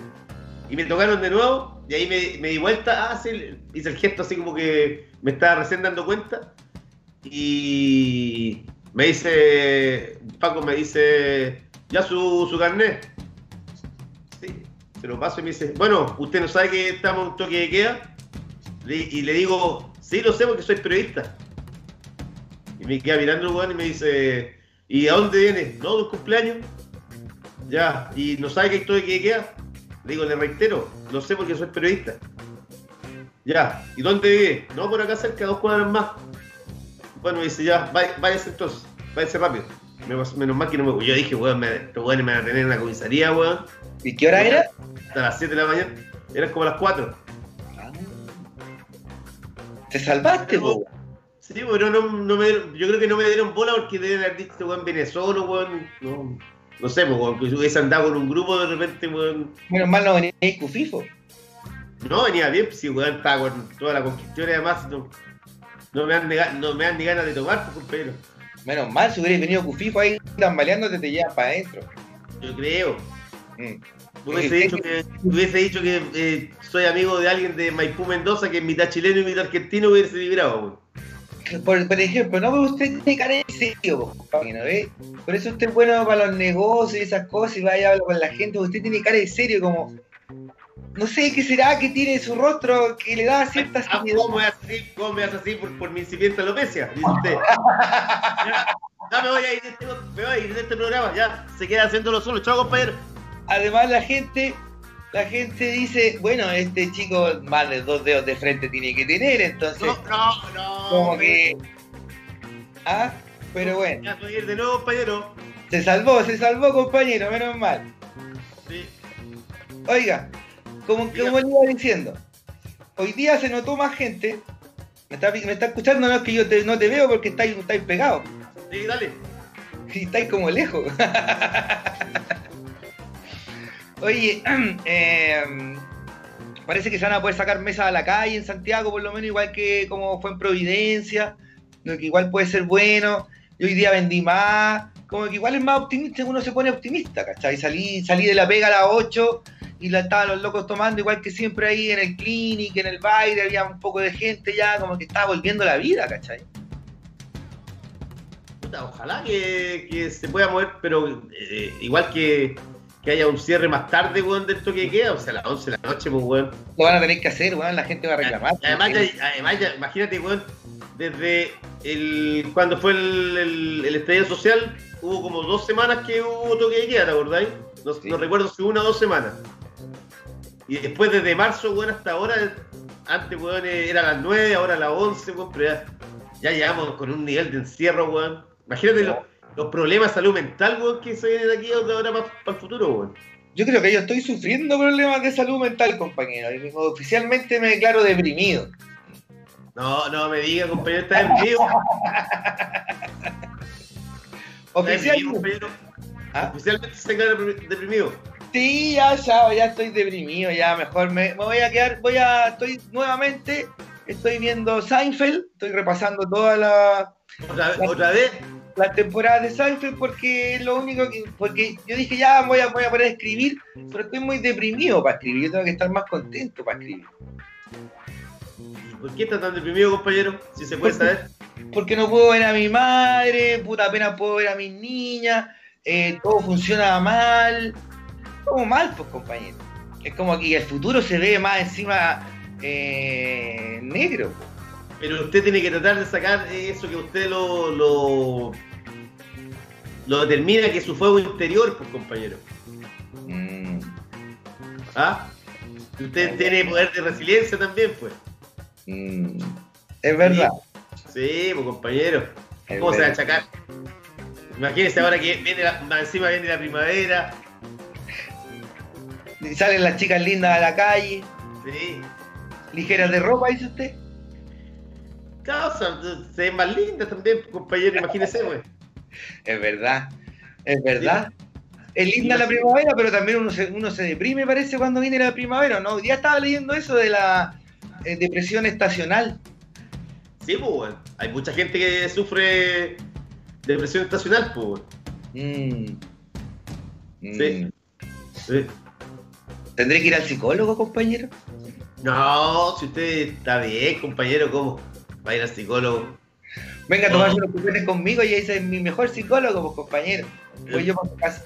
Y me tocaron de nuevo, y ahí me, me di vuelta, ah, sí, hice el gesto así como que me estaba recién dando cuenta. Y me dice, Paco me dice, ya su, su carnet. Sí, se lo paso y me dice, bueno, usted no sabe que estamos en un toque de queda. Y le digo, sí, lo sé porque soy periodista. Y me queda mirando el weón y me dice, ¿y a dónde viene? No, de cumpleaños. Ya, ¿y no sabe que hay toque de queda? Le digo, le reitero, lo sé porque soy periodista. Ya, ¿y dónde vive? No, por acá cerca, dos cuadras más. Bueno, dice, ya, vá- váyase entonces, váyase rápido. Menos mal que no me... Yo dije, weón, me, estos weones me van a tener en la comisaría, weón. ¿Y qué hora era? Hasta las 7 de la mañana. Eran como las 4. Te salvaste, po. Sí, pero no, no me, yo creo que no me dieron bola porque deben haber dicho, weón viene solo, weón. No, no sé, pues, weón, que si hubiese andado con un grupo de repente, weón. Menos mal no venía ahí Cufifo. No, venía bien, pues, si weón estaba con toda la conquistón y además no, no, me dan no me dan ni ganas de tomar, pues, compañero. Menos mal, si hubieras venido Cufifo ahí tambaleándote, te llevas para adentro. Yo creo. Mm. Hubiese dicho que, hubiese dicho que eh, soy amigo de alguien de Maipú Mendoza que es mitad chileno y mitad argentino hubiese vibrado, weón. Por, por ejemplo, no, usted tiene cara de serio, compañero, ¿eh? Por eso usted es bueno para los negocios y esas cosas y vaya a hablar con la gente, usted tiene cara de serio, como. No sé qué será que tiene su rostro que le da cierta Ah, seriedad. ¿Cómo me vas así? ¿Cómo me vas así por, por mi incipiente alopecia? Dice usted. ya, ya me voy a ir de este, me voy a ir de este programa, ya se queda haciéndolo solo. Chao, compañero. Además, la gente. La gente dice, bueno, este chico más de dos dedos de frente tiene que tener, entonces, No, no, no. como que. Ah, pero bueno, de nuevo, compañero. se salvó, se salvó, compañero, menos mal. Sí. Oiga, como, como le iba diciendo, hoy día se notó más gente. Me está, me está escuchando, no es que yo te- no te veo porque estáis, estáis pegados. Sí, dale. Y estáis como lejos. Oye, eh, parece que se van a poder sacar mesas a la calle en Santiago, por lo menos, igual que como fue en Providencia. Que igual puede ser bueno. Yo hoy día vendí más. Como que igual es más optimista, uno se pone optimista, ¿cachai? Salí, salí de la pega a las 8 y la estaban los locos tomando, igual que siempre ahí en el clinic, en el baile, había un poco de gente ya, como que estaba volviendo la vida, ¿cachai? Ojalá que, que se pueda mover, pero eh, igual que, que haya un cierre más tarde, weón, del toque de queda, o sea, a las 11 de la noche, pues, weón. Lo van a tener que hacer, weón, la gente va a reclamar. Además, ya, además ya, imagínate, weón, desde el, cuando fue el, el, el estallido social, hubo como dos semanas que hubo toque de queda, ¿te acordáis? No, Sí. no recuerdo si una o dos semanas. Y después desde marzo, weón, hasta ahora, antes, weón, era a las 9, ahora a las 11, weón, pero ya, ya llegamos con un nivel de encierro, weón. Imagínate No. los, los problemas de salud mental, weón, que se vienen de aquí de ahora para el futuro, weón. Yo creo que yo estoy sufriendo problemas de salud mental, compañero. Y oficialmente me declaro deprimido. No, no me diga, compañero, está deprimido. Está Oficial. deprimido, compañero. ¿Ah? Oficialmente se depri- deprimido. Sí, ya, ya, ya estoy deprimido, ya mejor me, me voy a quedar, voy a, estoy nuevamente, estoy viendo Seinfeld, estoy repasando todas la- Otra, vez- otra vez. las temporadas de Seinfeld porque es lo único que, porque yo dije ya voy a, voy a poder escribir, pero estoy muy deprimido para escribir, yo tengo que estar más contento para escribir. ¿Por qué está tan deprimido, compañero? Si se puede saber. Porque no puedo ver a mi madre, puta, apenas puedo ver a mis niñas, eh, todo funciona mal. Como mal, pues, compañero. Es como que el futuro se ve más encima eh, negro. pues. Pero usted tiene que tratar de sacar eso que usted lo, lo, lo determina que es su fuego interior, pues compañero. Mm, ¿Ah? Usted tiene poder de resiliencia también, pues. mm. Es verdad. Sí, pues compañero. es ¿Cómo se va a achacar? Imagínese ahora que viene la, encima viene la primavera. Y Salen las chicas lindas a la calle, Sí. ligeras de ropa, dice usted. Se ven más lindas también, compañero. Imagínese, pues. Es verdad, es verdad. Es linda la primavera, pero también uno se, uno se deprime, parece, cuando viene la primavera, ¿no? Ya estaba leyendo eso de la eh, depresión estacional. Sí, pues. Hay mucha gente que sufre depresión estacional, pues. Mm. Sí. Mm. Sí. ¿Tendré que ir al psicólogo, compañero? No, si usted está bien, compañero, ¿cómo? Va a ir al psicólogo. Venga a tomarse unos cupones conmigo y ese es mi mejor psicólogo, pues, compañero. Voy yo por su casa.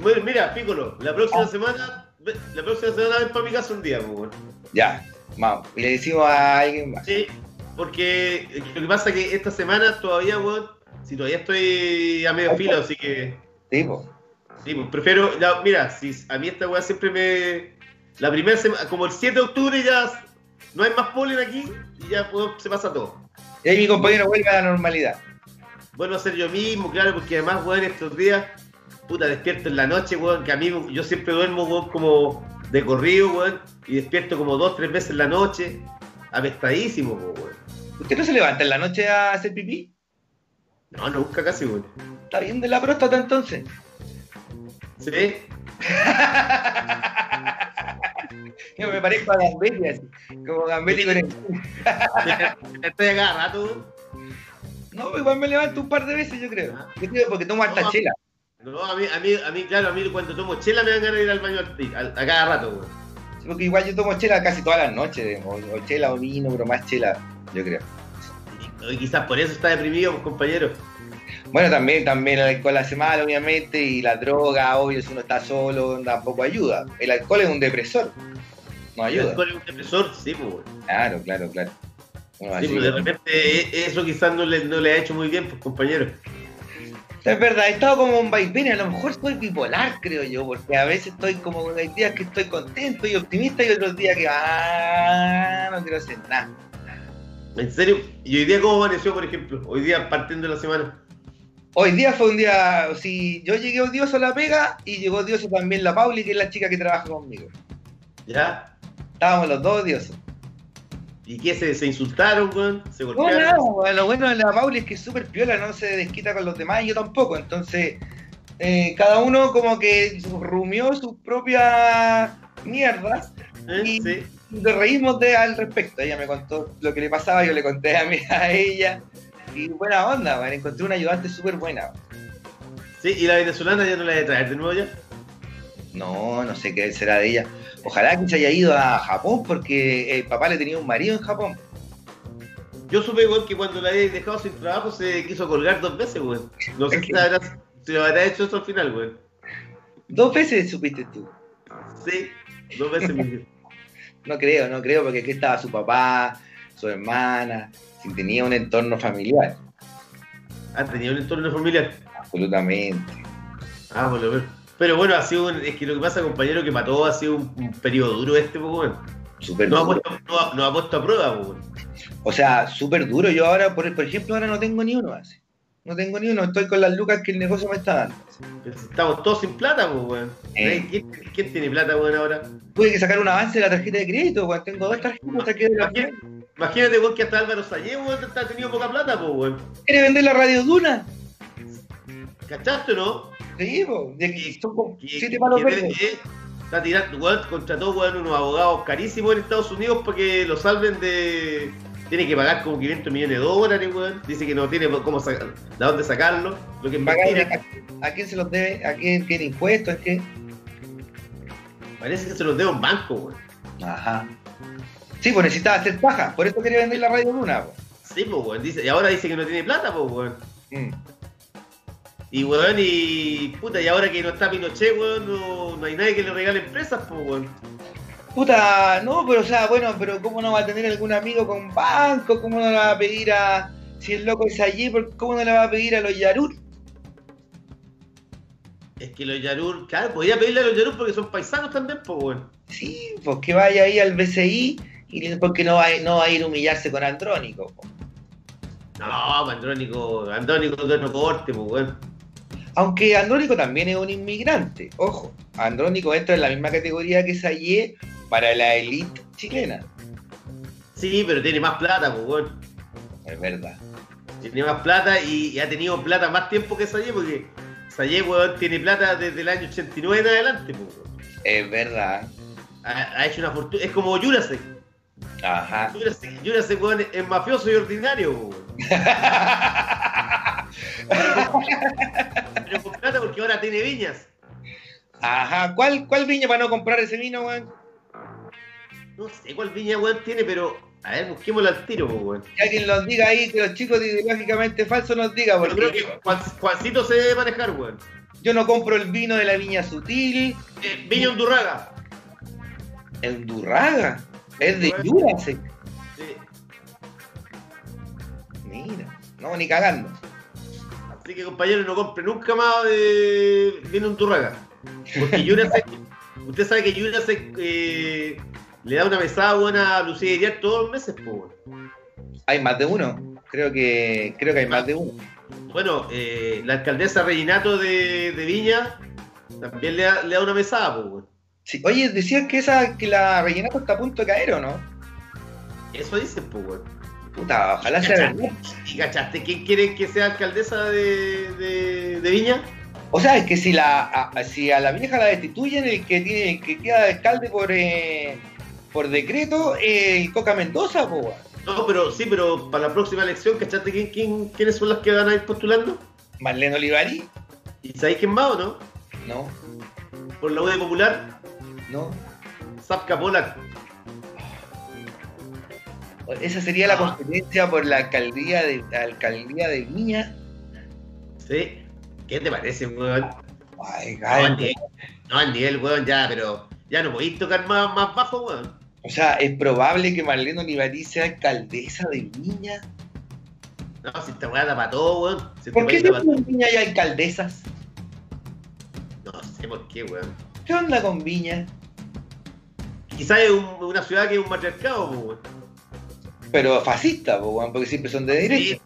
Bueno, mira, Piccolo, la próxima semana, la próxima semana ven para mi casa un día, pues. Ya, vamos. Y le decimos a alguien más. Sí, porque lo que pasa es que esta semana todavía, weón, si todavía estoy a medio filo, así que, Sí, pues. sí, pues prefiero, mira, si a mí esta weá siempre me, la primera semana, como el 7 de octubre ya no hay más polen aquí y ya pues, se pasa todo. Y ahí mi compañero vuelve a la normalidad. Vuelvo a ser yo mismo, claro, porque además, weón, estos días, puta, despierto en la noche, weón, que a mí, yo siempre duermo, weón, como de corrido, weón, y despierto como dos, tres veces en la noche, apestadísimo, weón. ¿Usted no se levanta en la noche a hacer pipí? No, nunca casi, weón. ¿Está bien de la próstata entonces? ¿Sí? Yo me parezco a Gambetti así. Como Gambetti con el... Estoy a cada rato. No, igual me levanto un par de veces, yo creo. Yo creo porque tomo harta No, chela. No, a mí, a mí, a mí, claro, a mí cuando tomo chela me dan ganas de ir al baño al- a cada rato, weón. Porque igual yo tomo chela casi todas las noches. O, o chela o vino, pero más chela, yo creo. Y, y quizás por eso está deprimido, pues, compañero. Bueno, también, también el alcohol hace mal, obviamente, y la droga, obvio, si uno está solo, tampoco ayuda. El alcohol es un depresor. No El ayuda. alcohol es un depresor, sí, pues. Claro, claro, claro. Sí, así- pues, de repente eh, eso quizás no le, no le ha hecho muy bien, pues, compañero. Es verdad, he estado como un vaivén, a lo mejor soy bipolar, creo yo, porque a veces estoy como, hay días que estoy contento y optimista y otros días que, ah, no quiero hacer nada. En serio, ¿y hoy día cómo amaneció, por ejemplo? Hoy día partiendo de la semana. Hoy día fue un día, si yo llegué odioso a la pega y llegó odioso también la Pauli, que es la chica que trabaja conmigo. ¿Ya? Estábamos los dos odiosos. ¿Y qué? ¿Se, se insultaron, weón? ¿Se No, golpearon? nada, weón, lo bueno de la Pauli es que es súper piola, no se desquita con los demás y yo tampoco. Entonces, eh, cada uno como que rumió sus propias mierdas ¿Eh? y- Sí. nos reímos de, al respecto. Ella me contó lo que le pasaba, yo le conté a, mí, a ella. Y buena onda, weón, encontré una ayudante súper buena. Sí, ¿y la venezolana ya no la de traer de nuevo ya? No, no sé qué será de ella. Ojalá que se haya ido a Japón porque el papá le tenía un marido en Japón. Yo supe, weón, que cuando la había dejado sin trabajo se quiso colgar dos veces, weón. No sé si, habrá- lo habrá hecho eso al final, weón. Dos veces supiste tú. Sí, dos veces me. No creo, no creo, porque aquí estaba su papá, su hermana, si tenía un entorno familiar, Ah, tenía un entorno familiar. absolutamente. Ah, por lo menos. Pero bueno, ha sido un- es que lo que pasa, compañero, que todos ha sido un, un periodo duro este, pues, weón. Súper Nos ha, duro. puesto, nos ha- ha puesto a prueba, pues, weón. O sea, súper duro. Yo ahora, por, por ejemplo, ahora no tengo ni uno así. No tengo ni uno, estoy con las lucas que el negocio me está dando. Pero Estamos todos sin plata, pues, weón. Eh. ¿Quién, quién tiene plata, weón, ahora? Tuve que sacar un avance de la tarjeta de crédito, weón. Tengo dos tarjetas que de la ¿Para qué? Imagínate, weón, que hasta Álvaro Sayé, weón, está tenido poca plata, pues, weón. ¿Quiere vender la radio Duna? ¿Cachaste o no? Sí, po. De Que- son como Que- siete que- palos que- verdes. que Está tirando, weón, contrató, weón, unos abogados carísimos en Estados Unidos para que lo salven de. Tiene que pagar como 500 millones de dólares, weón. Dice que no tiene cómo sacar, de dónde sacarlo. Lo que es Pagar-. ¿A, a quién se los debe? ¿A quién tiene impuestos? ¿En qué? Parece que se los debe un banco, weón. Ajá. Sí, pues necesitaba hacer paja. Por eso quería vender la radio Duna, po. Sí, pues, weón. Dice, y ahora dice que no tiene plata, pues, weón. Mm. Y, weón, y. Puta, y ahora que no está Pinochet, weón, no, no hay nadie que le regale empresas, pues, weón. Puta, no, pero o sea, bueno, pero ¿cómo no va a tener algún amigo con banco? ¿Cómo no le va a pedir a. Si el loco es allí, ¿por- ¿cómo no le va a pedir a los Yarur? Es que los Yarur, claro, podía pedirle a los Yarur porque son paisanos también, pues, weón. Sí, pues que vaya ahí al BCI y porque no va, a- no va a ir a humillarse con Andrónico. po. No, pues, Andrónico, Andrónico de otro corte, pues, weón. Aunque Andrónico también es un inmigrante, ojo. Andrónico entra en la misma categoría que Sayé para la élite chilena. Sí, pero tiene más plata, pues. Es verdad. Tiene más plata y, y ha tenido plata más tiempo que Sayé, porque Sayé, weón, tiene plata desde el año 89 en adelante, pues. Es verdad. Ha, ha hecho una fortuna. Es como Jurasek. Ajá. Jurasek, Jurasek, weón, es mafioso y ordinario, pues, weón. Pero con plata porque ahora tiene viñas. Ajá. ¿Cuál, ¿Cuál viña para no comprar ese vino, weón? No sé cuál viña, weón, tiene, pero. A ver, busquémosla al tiro, pues, weón. Que alguien nos diga ahí, que los chicos de ideológicamente falsos nos diga, Yo porque creo que Juan- Juancito se debe manejar, weón. yo no compro el vino de la viña sutil, Eh, Viña Undurraga. el Durraga, es de Jurasek. Sí. Mira, no, ni cagando. Así que compañeros, no compre nunca más de Viña Undurraga. Porque Jurasek, usted sabe que Jurasek eh, le da una mesada buena a Lucía Iriar todos los meses, pues. Hay más de uno, creo que creo que hay más de uno. Bueno, eh, la alcaldesa Reginato de, de Viña también le da, le da una mesada, pues. Sí, oye, decías que esa que la rellenato está a punto de caer o no? Eso dicen, pues, weón. Puta, ojalá sea verdad. ¿Y cachaste quién quiere que sea alcaldesa de, de, de Viña? O sea, es que si la a, si a la vieja la destituyen, el que tiene el que queda de alcalde por eh, por decreto, el Coca Mendoza, po. No, pero sí, pero para la próxima elección, ¿cachaste quién, quién, quiénes son las que van a ir postulando? Marlene Olivari, ¿Y sabéis quién va o no? no, Por la UD Popular, no. Zapka Polak. Esa sería la Ah. competencia por la alcaldía de la alcaldía de Viña. ¿Sí? ¿Qué te parece, weón? Ay, No, al nivel, no, al nivel, weón, ya, pero ya no podéis tocar más, más bajo, weón. O sea, es probable que Marlene Olivari sea alcaldesa de Viña. No, si esta weá da para todo, weón. Si esta ¿Por qué siempre en Viña hay alcaldesas? No sé por qué, weón. ¿Qué onda con Viña? Quizás es un- una ciudad que es un matriarcado, weón. Pero fascista, po, weón, porque siempre son de derecha.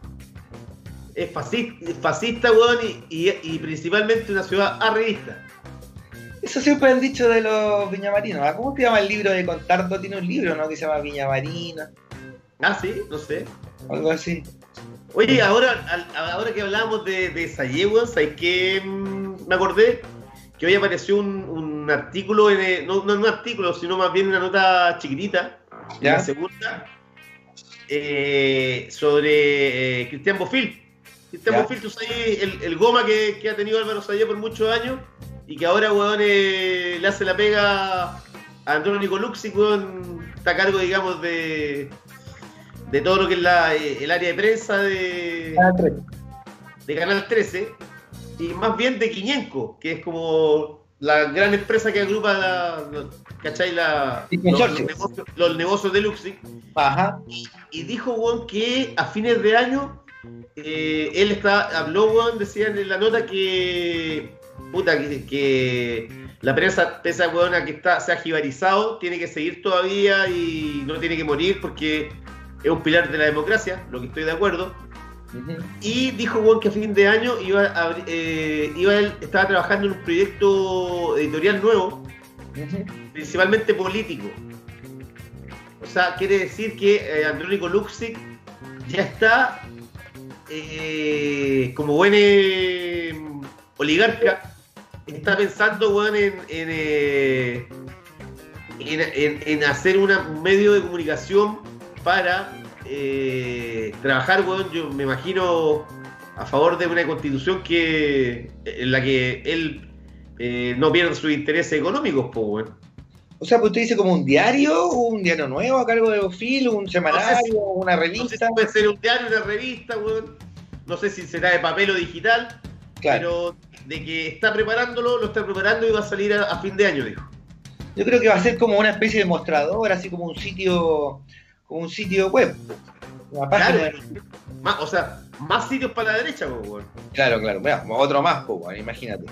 Es fascista, fascista, weón, y, y- y principalmente una ciudad arribista. Eso siempre han dicho de los viñamarinos. ¿ah? ¿Cómo se llama el libro de Contardo? Tiene un libro, ¿no? Que se llama Viñamarina, Ah, sí, no sé. algo así. Oye, ahora, al- ahora que hablábamos de, de Sayé, weón, ¿sabes qué? Mm, Me acordé que hoy apareció un, un artículo, en el- no, no un artículo, sino más bien una nota chiquitita, la segunda, eh, sobre eh, Cristian Bofil. Cristian. Bofil, tú sabes, el, el goma que, que ha tenido Álvaro Sayé por muchos años y que ahora, weón, eh, le hace la pega a Andrónico Luxic, weón, está a cargo, digamos, de, de todo lo que es la, el área de prensa de, de Canal 13 y más bien de Quiñenco, que es como la gran empresa que agrupa la- ¿cachai? La, los, negocios, los negocios de Luxic. Ajá. Y dijo, weón, que a fines de año eh, él está, habló, weón, decía en la nota que, puta, que, que la prensa, pese a, weón, a que está, se ha jibarizado, tiene que seguir todavía y no tiene que morir porque es un pilar de la democracia, lo que estoy de acuerdo. Y dijo weón, que a fin de año iba a, eh, iba él, estaba trabajando en un proyecto editorial nuevo, Principalmente político. O sea, quiere decir que eh, Andrónico Luxic ya está eh, como buen eh, oligarca, está pensando, en, eh, en, en- en hacer una- un medio de comunicación para trabajar, weón, yo me imagino a favor de una constitución que en la que él eh, no pierda sus intereses económicos, pues, weón. O sea, pues usted dice como un diario, un diario nuevo a cargo de Bofil, un semanario, una No sé revista. si puede ser un diario, una revista, weón. No sé si será de papel o digital, Claro. pero de que está preparándolo, lo está preparando y va a salir a, a fin de año, dijo. Yo creo que va a ser como una especie de mostrador, así como un sitio, como un sitio web. Una página. Claro, más, o sea, más sitios para la derecha, weón. Claro, claro. Mira, otro más, bueno, imagínate.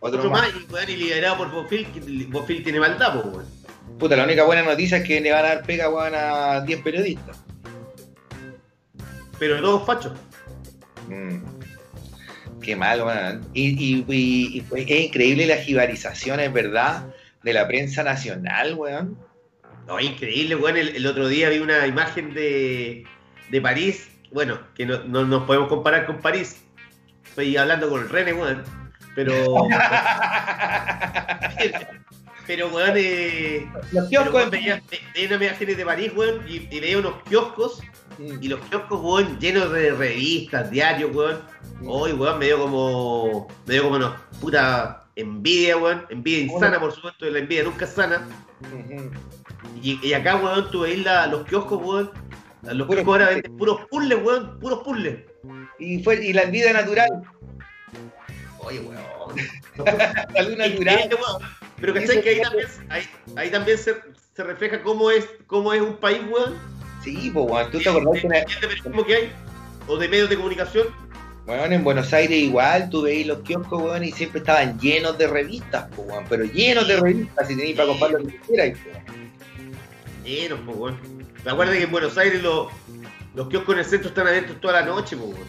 Otro, Otro más. más, y, liderado por Bofil, Bofil tiene maldad, pues, weón. Puta, la única buena noticia es que le van a dar pega, weón, a 10 periodistas. Pero todos fachos. Mm. Qué mal, weón. Y, y- y- y fue- es increíble la jibarización, es verdad, de la prensa nacional, weón. No, increíble, weón. El, el otro día vi una imagen de, de París. Bueno, que no, no nos podemos comparar con París. Estoy hablando con el René, weón. Pero. pero, weón, eh, Los pero, kioscos weón, en- veía, ve- veía unas imágenes de París, weón, y, y veía unos kioscos. Mm. Y los kioscos, weón, llenos de revistas, diarios, weón. Hoy, weón, me dio como. Me dio como una puta envidia, weón. Envidia insana, por supuesto, la envidia nunca es sana. Y, y acá, weón, tú veis la- los kioscos, weón. Los Puros kioscos ahora venden puros puzzles, weón, puros puzzles. Y, fue, y la vida natural, Oye, weón. natural. Increíble, weón. Pero ¿cachai? Que ahí también, ahí, ahí también se, se refleja cómo es, cómo es un país, weón. Sí, pues, weón. ¿Tú te acordás ¿Qué una- de periodismo que hay? O de medios de comunicación. Weón, en Buenos Aires igual, tú veis los kioscos, weón, y siempre estaban llenos de revistas, po, weón, pero llenos de revistas, y tenéis para comprar lo que quieras, weón. Llenos, pues, weón. Me acuerdo que en Buenos Aires los, los kioscos en el centro están abiertos toda la noche, pues, weón.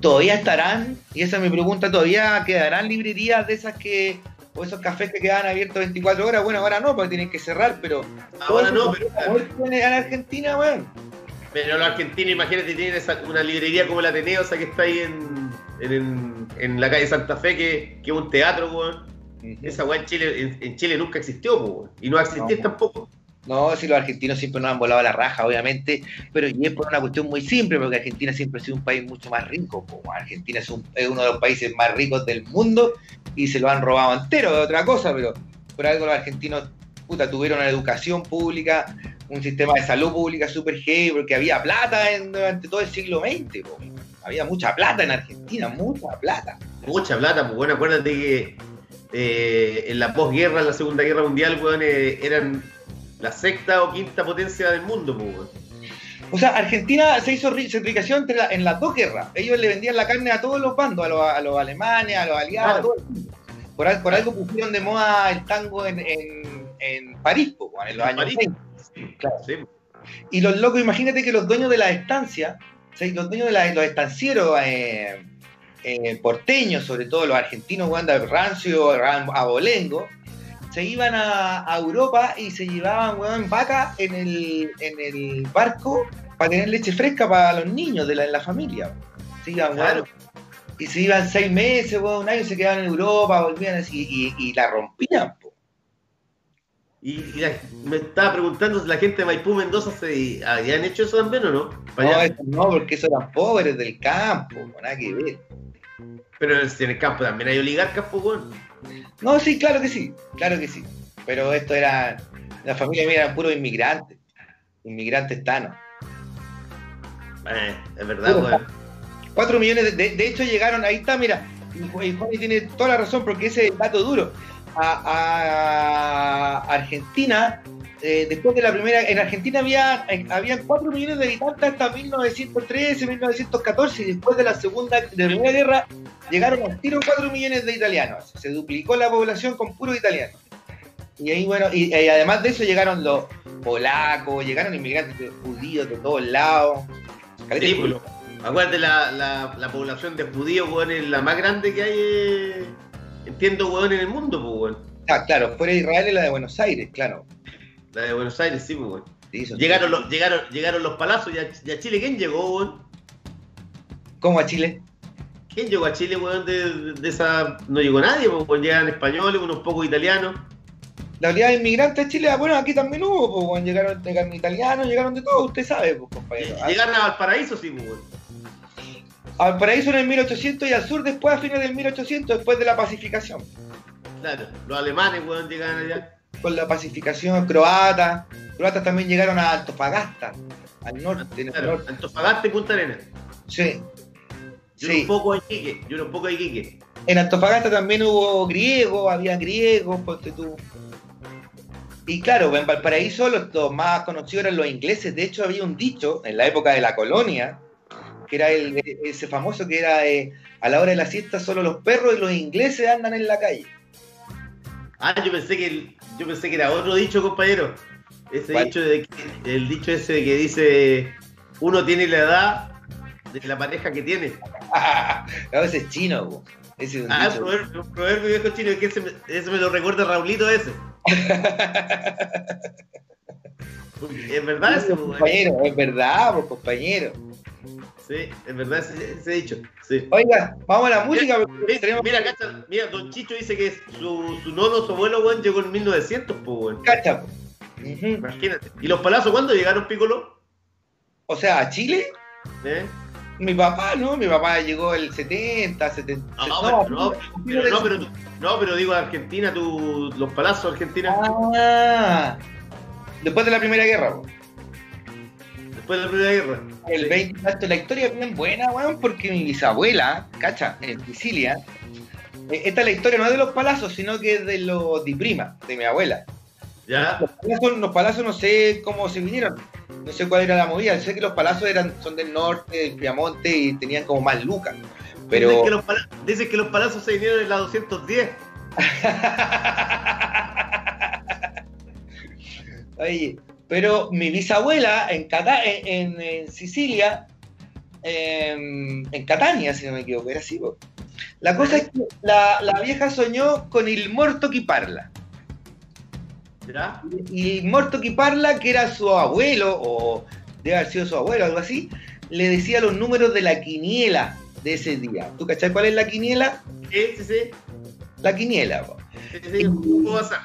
¿Todavía estarán? Y esa es mi pregunta, ¿todavía quedarán librerías de esas que, o esos cafés que quedan abiertos 24 horas? Bueno, ahora no, porque tienen que cerrar, pero... Ahora no, pero. En Argentina, weón. pero los argentinos, imagínate, tienen esa- una librería como la Ateneo, esa que está ahí en, en, en la calle Santa Fe, que, es un teatro, weón. Esa weá en Chile, en, en Chile nunca existió, weón. Y no va a existir No. tampoco. No, si los argentinos siempre nos han volado la raja, obviamente, pero y es por una cuestión muy simple, porque Argentina siempre ha sido un país mucho más rico. po. Argentina es, un- es uno de los países más ricos del mundo y se lo han robado entero, de otra cosa, pero por algo los argentinos puta, tuvieron una educación pública, un sistema de salud pública súper heavy, porque había plata en- durante todo el siglo XX. Había mucha plata en Argentina, mucha plata. Mucha plata, pues bueno, acuérdate que eh, en la posguerra, en la Segunda Guerra Mundial, weón, eh, eran la sexta o quinta potencia del mundo, pues. O sea, Argentina se hizo se enriqueció entre la- en las dos guerras. Ellos le vendían la carne a todos los bandos, a los, a los alemanes, a los aliados, a todo el mundo. Por, al- por algo pusieron de moda el tango en, en, en París, po, weón, en los En años París. 20. Claro. Sí, Y los locos, imagínate que los dueños de las estancias, o sea, los dueños de la- los estancieros eh, eh, porteños, sobre todo los argentinos, weón, de rancio, ran- abolengo, se iban a, a Europa y se llevaban, weón, vaca en el, en el barco para tener leche fresca para los niños de la, de la familia. Se iban, weón, Claro. y se iban seis meses, weón, un año, se quedaban en Europa, volvían así, y, y la rompían, po. Y, y la- me estaba preguntando si la gente de Maipú Mendoza se habían hecho eso también o no. No, eso no, porque eso eran pobres del campo, po, nada que ver. Pero en el, en el campo también hay oligarcas, pues, weón. No, sí, claro que sí, claro que sí. Pero esto era, la familia mía eran puros inmigrantes, inmigrantes tanos. Eh, es verdad, weón. Cuatro millones, de, de- hecho llegaron, ahí está, mira, y Ju- y Juani tiene toda la razón porque ese es el dato duro. A, a Argentina, eh, después de la primera, en Argentina había, habían 4 millones de habitantes hasta 1913, 1914 y después de la segunda, de la primera guerra llegaron al tiro 4 millones de italianos. Se duplicó la población con puros italianos. Y ahí, bueno, y, y además de eso llegaron los polacos, llegaron inmigrantes de- judíos de todos lados. Sí, pues, acuérdate, la, la, la población de judíos, weón, es la más grande que hay, eh, entiendo, weón, en el mundo, pues, weón. Ah, claro, fuera de Israel y la de Buenos Aires, claro. La de Buenos Aires, sí, pues, weón. Sí, Llegaron los, llegaron, llegaron los palazos y a, Chile, ¿quién llegó, weón? ¿Cómo a Chile? ¿Quién llegó a Chile, weón? De, de esa. No llegó nadie, pues, weón. Llegan españoles, unos pocos italianos. La oleada de inmigrantes de Chile, ah, bueno, aquí también hubo, pues, bueno, llegaron, llegaron italianos, llegaron de todo, usted sabe, pues, compañero. Llegaron a Valparaíso, sí, pues, weón. Al paraíso en el 1800 y al sur después, a fines del 1800, después de la pacificación. Claro, los alemanes, weón, llegaban allá. Con la pacificación croata, croatas también llegaron a Antofagasta, al norte, Claro, norte. Antofagasta y Punta Arenas. Sí. Yo Sí. un poco a Iquique, yo un poco a Iquique. En Antofagasta también hubo griegos, había griegos, ponte tú. Y claro, en Valparaíso los, los más conocidos eran los ingleses. De hecho, había un dicho en la época de la colonia, que era el, ese famoso que era eh, a la hora de la siesta solo los perros y los ingleses andan en la calle. Ah, yo pensé que el- yo pensé que era otro dicho, compañero. Ese ¿Cuál? dicho de que- el dicho ese de que dice uno tiene la edad de la pareja que tiene. a veces es chino, ese es un Ah, dicho. proverbio, un proverbio viejo chino, que ese me, ese me lo recuerda Raulito ese. es verdad ese, compañero, es verdad, compañero. Sí, es verdad ese, ese dicho. Sí. Oiga, vamos a la música. Mira, tenemos- mira, cacha, mira, Don Chicho dice que su, su nono, su abuelo, weón, llegó en 1900, pues, weón. Cacha. Imagínate. ¿Y los palazos cuándo llegaron, Piccolo? O sea, a Chile, ¿Eh? mi papá, ¿no? Mi papá llegó el 70, 70. No, no, pero, no, pero, no, pero, no, pero digo Argentina, tú, los palazos de Argentina, Ah, después de la Primera Guerra. Después de la Primera Guerra. El Sí. 20, esto, la historia es bien buena, weón, porque mi bisabuela, cacha, en Sicilia, eh, esta es la historia no es de los palazos, sino que es de los di prima, de mi abuela. ¿Ya? Los palazos, los palazos no sé cómo se vinieron, no sé cuál era la movida, sé que los palazos eran, son del norte, del Piamonte y tenían como más lucas, Dicen, pero... que los pala- dicen que los palazos se vinieron en la 210. Oye, pero mi bisabuela en, Cata- en, Sicilia, em, en Catania, si no me equivoco, era así. po. La cosa es que la, la vieja soñó con il morto que parla. ¿Ya? Y el morto que parla, que era su abuelo, o debe haber sido su abuelo, algo así, le decía los números de la quiniela de ese día. ¿Tú cachai cuál es la quiniela? Sí, sí, sí. La quiniela, po. sí, sí, ¿Cómo va a ser?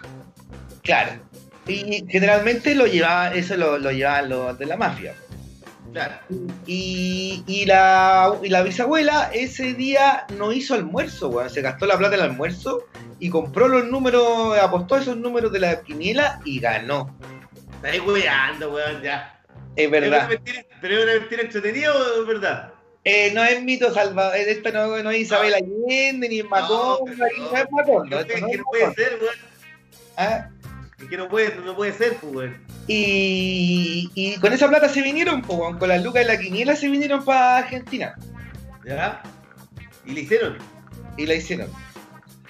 claro. Y generalmente lo llevaba, eso lo, lo llevaban los de la mafia. Claro. Y, y la, y la bisabuela ese día no hizo almuerzo, weón. Se gastó la plata del almuerzo y compró los números, apostó esos números de la quiniela y ganó. Estáis weando, weón, ya. Es ¿Es verdad. mentira, ¿Pero es una mentira entretenida o es verdad? Eh, no es mito salva, eh, esto no, no es Isabel Allende, ni No, ni- no es Es esto no que es no puede ser, weón. Ah, Es que no puede, no puede ser, pues. Y, y con esa plata se vinieron, weón, con las lucas de la quiniela se vinieron para Argentina ¿Ya? Y le hicieron. y la hicieron.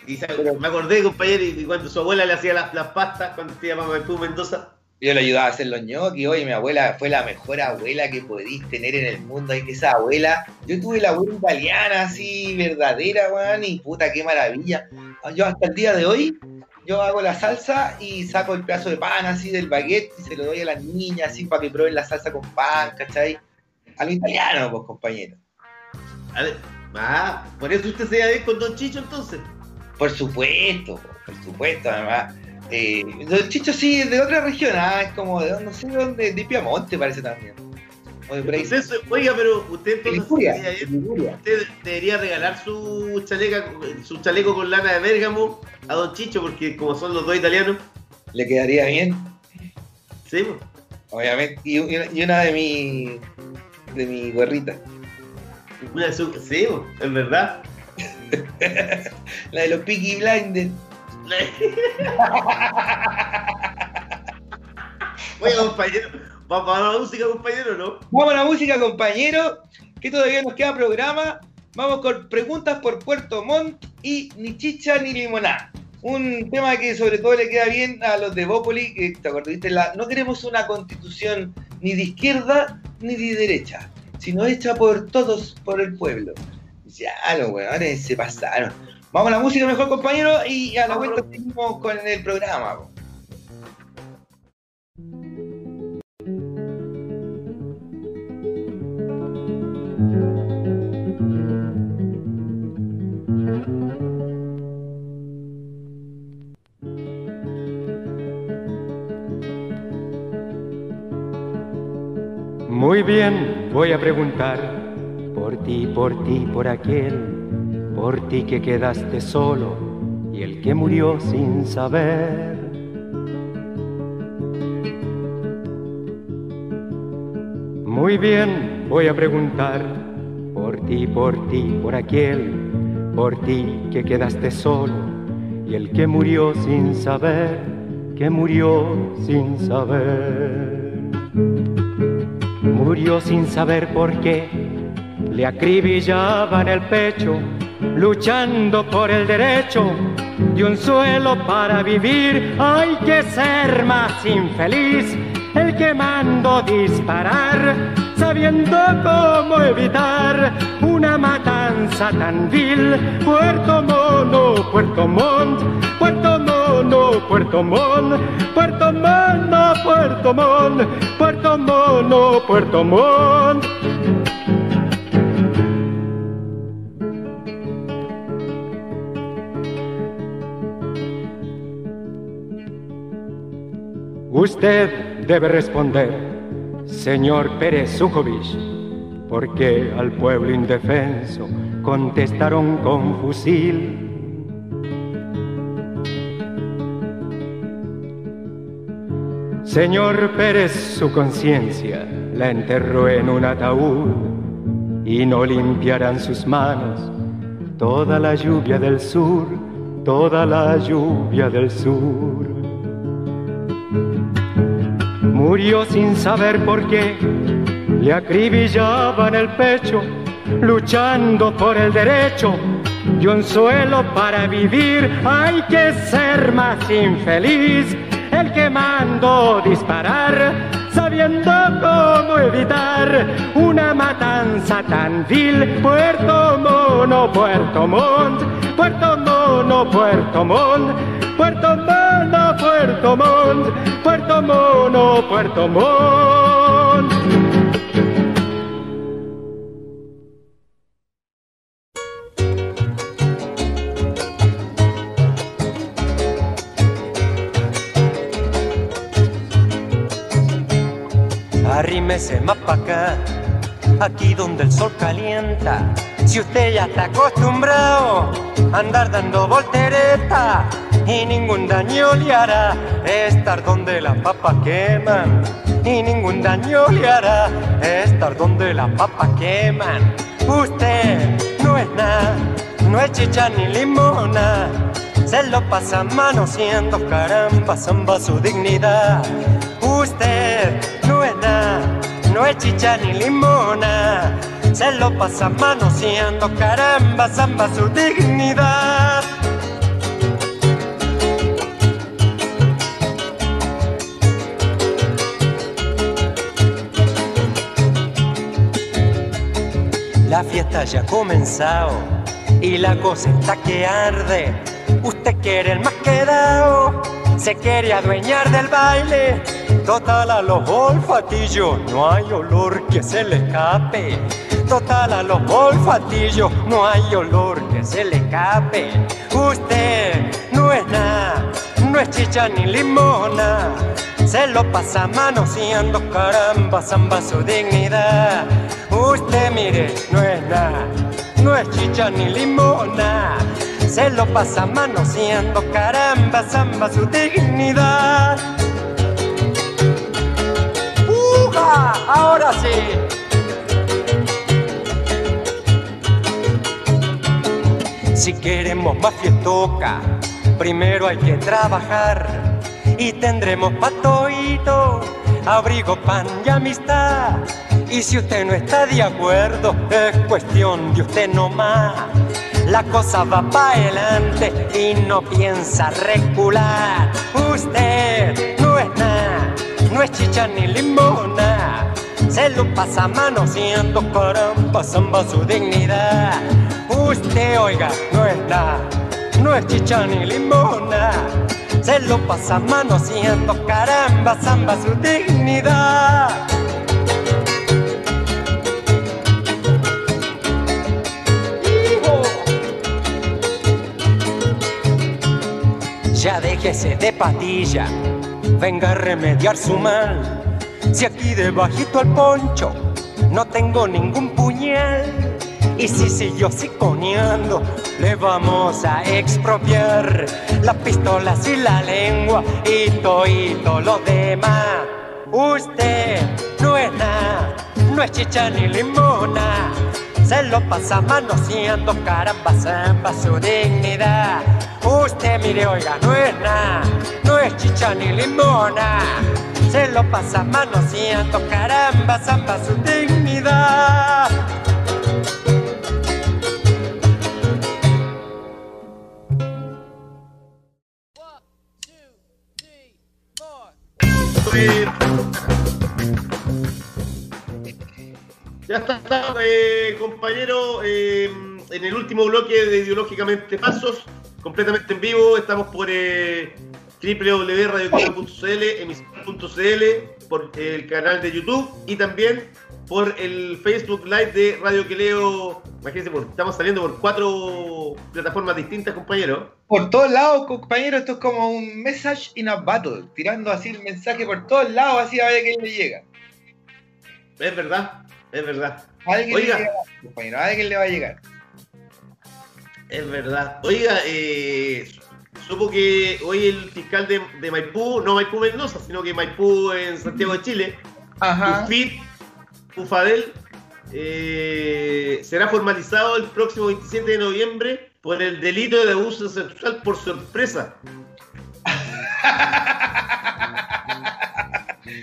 Y Pero- me acordé, compañero, y cuando su abuela le hacía las, las pastas cuando se llama Maipú Mendoza. Yo le ayudaba a hacer los ñoquis, oye, mi abuela fue la mejor abuela que podéis tener en el mundo. Y esa abuela, yo tuve la abuela italiana así, verdadera, weón, y puta, qué maravilla. Yo hasta el día de hoy, yo hago la salsa y saco el pedazo de pan así del baguette y se lo doy a las niñas así para que prueben la salsa con pan, ¿cachai? A lo italiano, pues, compañero. A ver, ah, por eso usted se bien con Don Chicho entonces. Por supuesto, por supuesto, además. Eh, Don Chicho sí es de otra región, ah, es como de no sé dónde, de Piamonte parece también. O de. Usted oiga, pero usted entonces Liguria. Liguria. usted debería regalar su chaleca, su chaleco con lana de Bérgamo a Don Chicho, porque como son los dos italianos, Le quedaría bien, sí, pues. obviamente. Y, una de mi de mi gorrita. Una de su- sí, pues, es verdad. La de los Peaky Blinders. Oiga, compañero, vamos a la música, compañero, ¿no? Vamos a la música, compañero, que todavía nos queda programa. Vamos con preguntas por Puerto Montt y ni chicha ni limoná. Un tema que sobre todo le queda bien a los de Bópoli, que te acordaste, la, no queremos una constitución ni de izquierda ni de derecha, sino hecha por todos, por el pueblo. Ya, los weones se pasaron. Vamos a la música mejor, compañero, y a la vuelta seguimos con el programa. Muy bien, voy a preguntar por ti, por ti, por aquel, por ti que quedaste solo y el que murió sin saber. Muy bien, voy a preguntar por ti, por ti, por aquel, por ti que quedaste solo y el que murió sin saber, que murió sin saber. Murió sin saber por qué, le acribillaban el pecho, luchando por el derecho de un suelo para vivir. Hay que ser más infeliz el que mando disparar, sabiendo cómo evitar una matanza tan vil. Puerto Mono, Puerto Montt, Puerto Mono, Puerto Montt, Puerto Mono, Puerto Montt, Puerto Mono, Puerto Montt. Usted debe responder, señor Pérez Sujovic, porque al pueblo indefenso contestaron con fusil. Señor Pérez, su conciencia la enterró en un ataúd y no limpiarán sus manos toda la lluvia del sur, toda la lluvia del sur. Murió sin saber por qué, le acribillaban el pecho, luchando por el derecho de un suelo para vivir. Hay que ser más infeliz, el que mandó disparar, sabiendo cómo evitar una matanza tan vil. Puerto Mono, Puerto Montt, Puerto Mono, Puerto Montt, Puerto Mono, Puerto Montt, Puerto Mono, Puerto Montt. Arrímese más pa' acá, aquí donde el sol calienta. Si usted ya está acostumbrado a andar dando voltereta y ningún daño le hará estar donde las papas queman. Y ningún daño le hará estar donde las papas queman. Usted no es nada, no es chicha ni limona. Se lo pasa manoseando, caramba, zamba su dignidad. Usted no es nada, no es chicha ni limona. Se lo pasa manoseando, caramba, zamba su dignidad. La fiesta ya ha comenzado y la cosa está que arde. Usted quiere el más quedado, se quiere adueñar del baile. Total a los olfatillos, no hay olor que se le escape. Total a los olfatillos, no hay olor que se le escape. Usted no es nada, no es chicha ni limona. Se lo pasa manoseando, caramba, zamba su dignidad. Usted mire, no es nada, no es chicha ni limona. Se lo pasa manoseando, caramba, zamba su dignidad. Ahora sí. Si queremos más fiestoca, primero hay que trabajar y tendremos patoito, abrigo, pan y amistad. Y si usted no está de acuerdo, es cuestión de usted nomás. La cosa va para adelante y no piensa recular. Usted no es nada, no es chicha ni limona. Se lo pasa manoseando, caramba, zamba su dignidad. Usted, oiga, no es nada, no es chicha ni limona. Se lo pasa manoseando, caramba, zamba su dignidad. Ya déjese de patilla, venga a remediar su mal. Si aquí debajito al poncho no tengo ningún puñal. Y si siguió siconeando, le vamos a expropiar las pistolas y la lengua y todo lo demás. Usted no es nada, no es chicha ni limona. Se lo pasa manoseando, caramba, zamba su dignidad. Usted mire, oiga, no es nada, no es chicha ni limona. Se lo pasa manoseando, caramba, zamba su dignidad. Ya está, eh, compañero, eh, en el último bloque de Ideológicamente Falsos, completamente en vivo. Estamos por eh, emisión.cl, por el canal de YouTube y también por el Facebook Live de Radio Queleo. Imagínense, por- estamos saliendo por cuatro plataformas distintas, compañero. Por todos lados, compañero, esto es como un message in a battle, tirando así el mensaje por todos lados, así a ver a quién le llega. Es verdad, es verdad. Alguien Oiga. le llega, compañero, alguien le va a llegar. Es verdad. Oiga, eh, supo que hoy el fiscal de, de Maipú, no Maipú Mendoza, sino que Maipú en Santiago de Chile, Ajá. UFIT, UFADEL, eh, será formalizado el próximo 27 de noviembre por el delito de abuso sexual por sorpresa.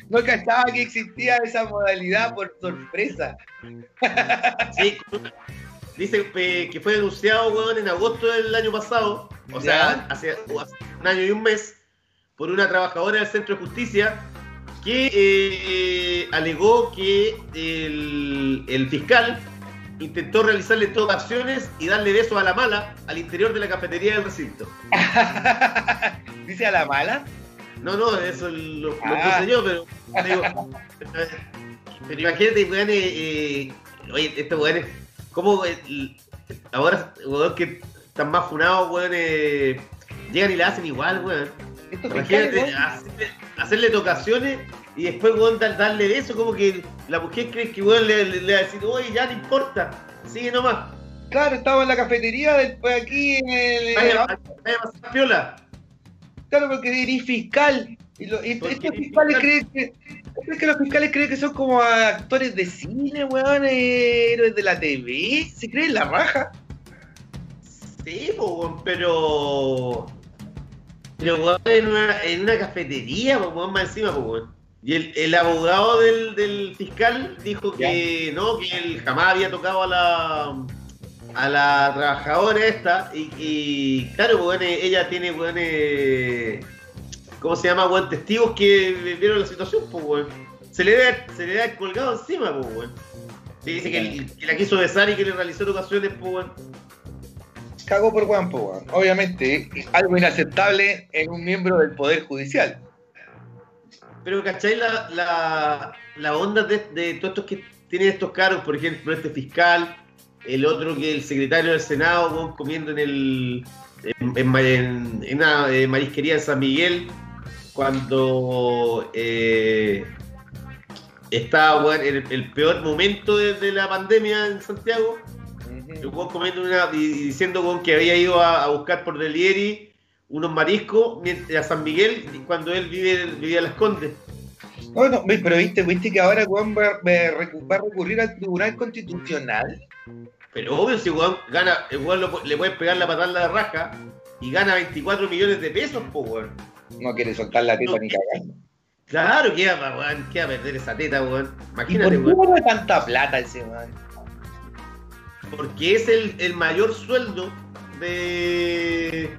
No cachaba que existía esa modalidad por sorpresa. Sí, dice eh, que fue denunciado weón, en agosto del año pasado, o sea, hace, hace un año y un mes, por una trabajadora del Centro de Justicia que eh, alegó que el, el fiscal intentó realizarle todas acciones y darle besos a la mala al interior de la cafetería del recinto. Dice a la mala. No, no, eso lo, lo Ah. puse yo, pero digo, pero imagínate, weón, eh, eh, oye, estos weones, ¿cómo el- ahora, weón, que están más funados, weón, eh, llegan y la hacen igual, weón? Imagínate, hacerle, hacerle tocaciones y después, weón, dar- darle beso, como que la mujer cree que, weón, le, le- le va a decir, oye, ya no importa, sigue nomás, Claro, estaba en la cafetería después aquí en el. vaya, vaya a pasar piola. Claro, porque eres fiscal. Y, lo- y Porque estos fiscales fiscal. creen que. ¿Crees que los fiscales creen que son como actores de cine, weón? Héroes de la TV. ¿Se creen la raja? Sí, weón, pero. Pero, weón, en una, en una cafetería, weón, más encima, weón. Y el, el abogado del, del fiscal dijo que no, que él jamás había tocado a la a la trabajadora esta y, y claro, pues, eh, ella tiene, weón, eh, ¿cómo se llama, weón? Testigos que vieron la situación, pues, weón. Se le da, se le da colgado encima, pues. Se dice que, el- que la quiso besar y que le realizó ocasiones, pues, weón. Cagó por guampo, weón. Obviamente, algo inaceptable en un miembro del Poder Judicial. Pero, ¿cachai la, la, la onda de, de todos estos que tienen estos cargos? Por ejemplo, este fiscal, el otro que el secretario del Senado, comiendo en el en, en en- en una eh, marisquería de San Miguel, cuando eh, estaba en el, el peor momento de, de la pandemia en Santiago, el y, y diciendo weón, que había ido a, a buscar por delivery unos mariscos a San Miguel cuando él vive, vivía en Las Condes. Bueno, pero viste, viste que ahora va, va recu- va a recurrir al Tribunal Constitucional. Pero obvio, si weón gana, el weón lo pu- le puede pegar la patada en la raja y gana 24 millones de pesos, pues weón. No quiere soltar la teta ni cagando. Claro, que va, weón, que va a perder esa teta, weón. ¿Y Imagínate, por qué weón. no tanta plata ese weón? Porque es el, el mayor sueldo de.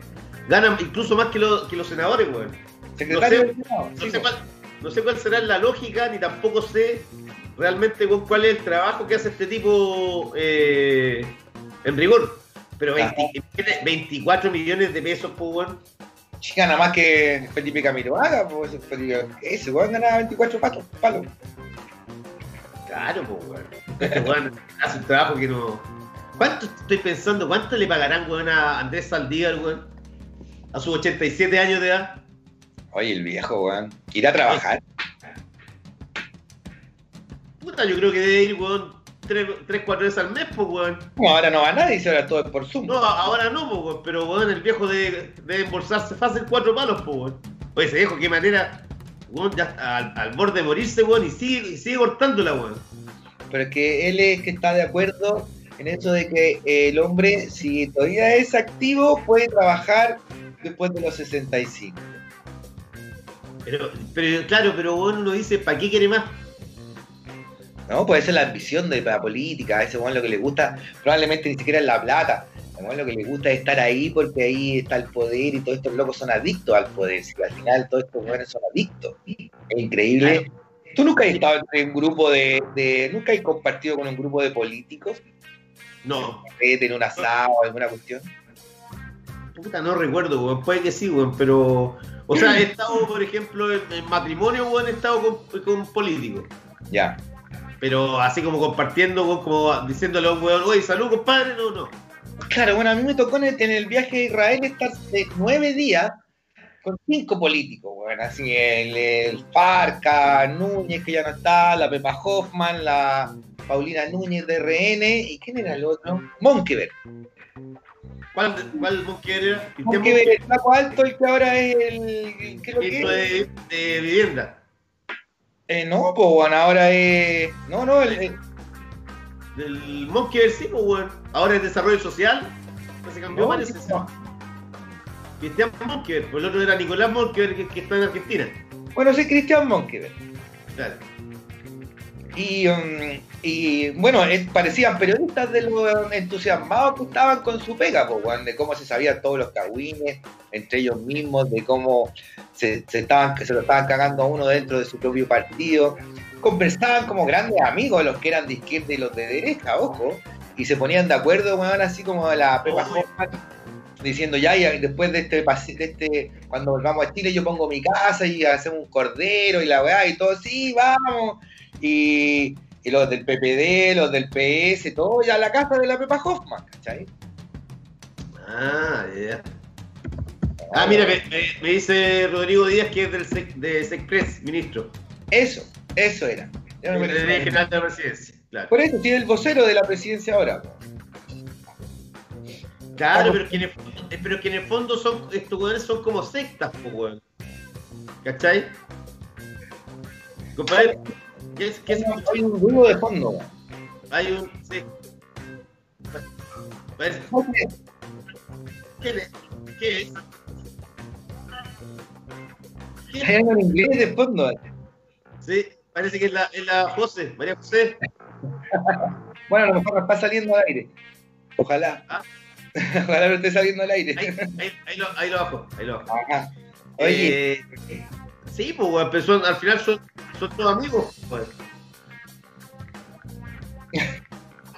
Gana incluso más que, lo- que los senadores, weón. Secretario No sé, del Senado. No sí, sé, po. cuál, no sé cuál será la lógica, ni tampoco sé realmente cuál es el trabajo que hace este tipo eh, en rigor. Pero 20 24 millones de pesos, pues, weón. Sí, gana más que Felipe Camiroaga, pues ese weón ganaba 24 patos, palos. Claro, pues, weón. Este weón hace un trabajo que no. ¿Cuánto estoy pensando? ¿Cuánto le pagarán, weón, a Andrés Saldívar, weón? A sus 87 años de edad. Oye, el viejo, weón. Irá a trabajar. Yo creo que debe ir, weón, tres, tres, cuatro veces al mes, pues, weón. No, ahora no va nadie, si ahora todo es por Zoom. No, ahora no, pues, weón, pero, weón, el viejo debe, debe embolsarse fácil cuatro palos, pues, weón. Oye, ese viejo, qué manera, weón, ya al, al borde de morirse, weón, y sigue, y sigue cortándola, weón. Pero es que él es que está de acuerdo en eso de que el hombre, si todavía es activo, puede trabajar después de los 65. Pero, pero claro, pero uno dice, ¿para qué quiere más? ¿No? Puede ser la ambición de la política, a ese weón lo que le gusta, probablemente ni siquiera es la plata. A weón lo que le gusta es estar ahí porque ahí está el poder y todos estos locos son adictos al poder. Si al final todos estos weones son adictos. Es increíble. ¿Tú nunca has estado en un grupo de, de nunca has compartido con un grupo de políticos? No. ¿En un asado o alguna cuestión? Puta, no recuerdo, weón. Puede que sí, weón, pero. O sea, he estado, por ejemplo, en, en matrimonio, weón, he estado con, con políticos. Ya. Pero así como compartiendo, como diciéndole a un weón, oye, salud, compadre, no, no. Claro, bueno, a mí me tocó en el, en el viaje a Israel estar de nueve días con cinco políticos, bueno, así el, el Farca, Núñez, que ya no está, la Pepa Hoffman, la Paulina Núñez de RN, ¿y quién era el otro? Monkeberg. ¿Cuál, cuál Monkeberg era? Monkeberg, el flaco alto, el que ahora es el... ¿Qué es lo que es? de vivienda. Eh, no, pues bueno, ahora es... No, no, el, el- Del sí, pues, weón. Ahora es desarrollo social. Se cambió, no. Cristian Monkeberg, pues el otro era Nicolás Monkeberg, que, que está en Argentina. Bueno, sí, Cristian Monkeberg. Claro. Y, um, y bueno, eh, parecían periodistas de los entusiasmados que estaban con su pega, weón, de cómo se sabían todos los cagüines entre ellos mismos, de cómo se, se estaban, se lo estaban cagando a uno dentro de su propio partido. Conversaban como grandes amigos, los que eran de izquierda y los de derecha, ojo, y se ponían de acuerdo, weón, así como la Pepa diciendo ya, y después de este, de este, cuando volvamos a Chile, yo pongo mi casa y hacemos un cordero y la weá y todo, sí, vamos y, y los del PPD, los del PS, todo ya a la casa de la Pepa Hoffman, ¿cachai? Ah, ya. Ah, mira, me, me- me dice Rodrigo Díaz que es del SEC, de SECPRES, ministro. Eso, eso era. Me Secretaría parece. General de la Presidencia. Claro, Por eso tiene el vocero de la presidencia ahora. claro pero, que en el, fondo- eh, pero que en el fondo son, estos weones son como sectas, pues, weón. ¿Cachai? Compadre, ¿qué es? ¿Qué es? Hay un ruido de fondo. Hay un. Sí. ¿Qué es? ¿Qué es? ¿Qué es? Hay algo en inglés de fondo. Sí, parece que es la, es la José, María José. Bueno, a lo mejor no está saliendo al aire. Ojalá. Ah. Ojalá no esté saliendo al aire. Ahí, ahí, ahí lo, ahí lo bajo, ahí lo bajo. Ajá. Oye, Eh, sí, pues, weón, pero son- al final son, son todos amigos. pues.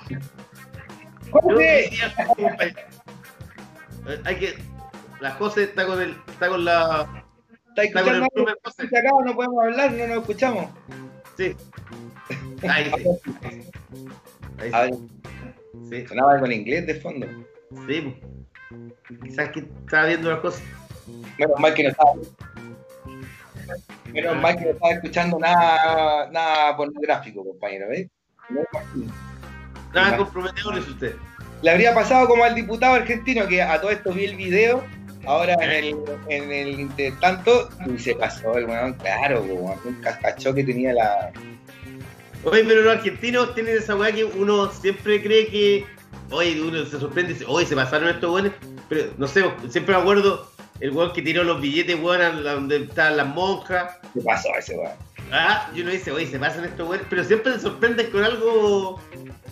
Yo José, eh, hay que. La José está con el. está con la. ¿está está con el primer José. Acá no podemos hablar, no nos escuchamos. Sí. Ahí sí. Ahí A ver, sí. Sí, sonaba algo en inglés de fondo. sí. pues. Quizás que estaba viendo las cosas. Menos mal que no estaba. Menos mal que no estaba escuchando nada, nada pornográfico, compañero, ¿ves? Nada comprometedor es usted. Le habría pasado como al diputado argentino que a todo esto vi el video, ahora en el, en el intertanto, y se pasó el weón, claro, weón, nunca cachó que tenía la. Oye, pero los argentinos tienen esa weá que uno siempre cree que. Oye, uno se sorprende y dice, oye, se pasaron estos weones. Pero no sé, siempre me acuerdo el weón que tiró los billetes, weón, a la- donde estaban las monjas. Se pasó ese weón. Ah, y uno dice, oye, se pasan estos weones. Pero siempre se sorprenden con algo.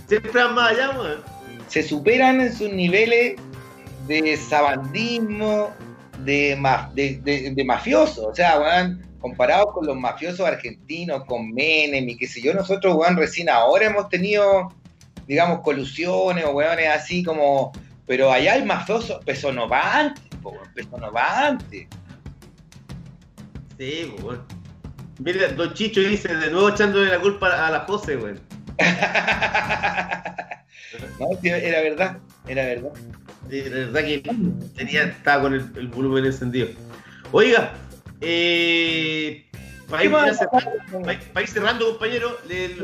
Siempre van más allá, weón. Se superan en sus niveles de sabandismo, de, ma- de, de, de mafioso. O sea, weón, comparados con los mafiosos argentinos, con Menem y qué sé yo, nosotros, weón, recién ahora hemos tenido, digamos, colusiones o weones así como. Pero allá el mafioso, peso no va antes, po, no va antes. Sí. Mira, Don Chicho dice, de nuevo echándole la culpa a la José, weón. no, era verdad, era verdad. Sí, verdad que tenía, estaba con el, el volumen encendido. Oiga, eh, para, ¿Qué ir, cerrando, para ir- para ir cerrando, compañero, le-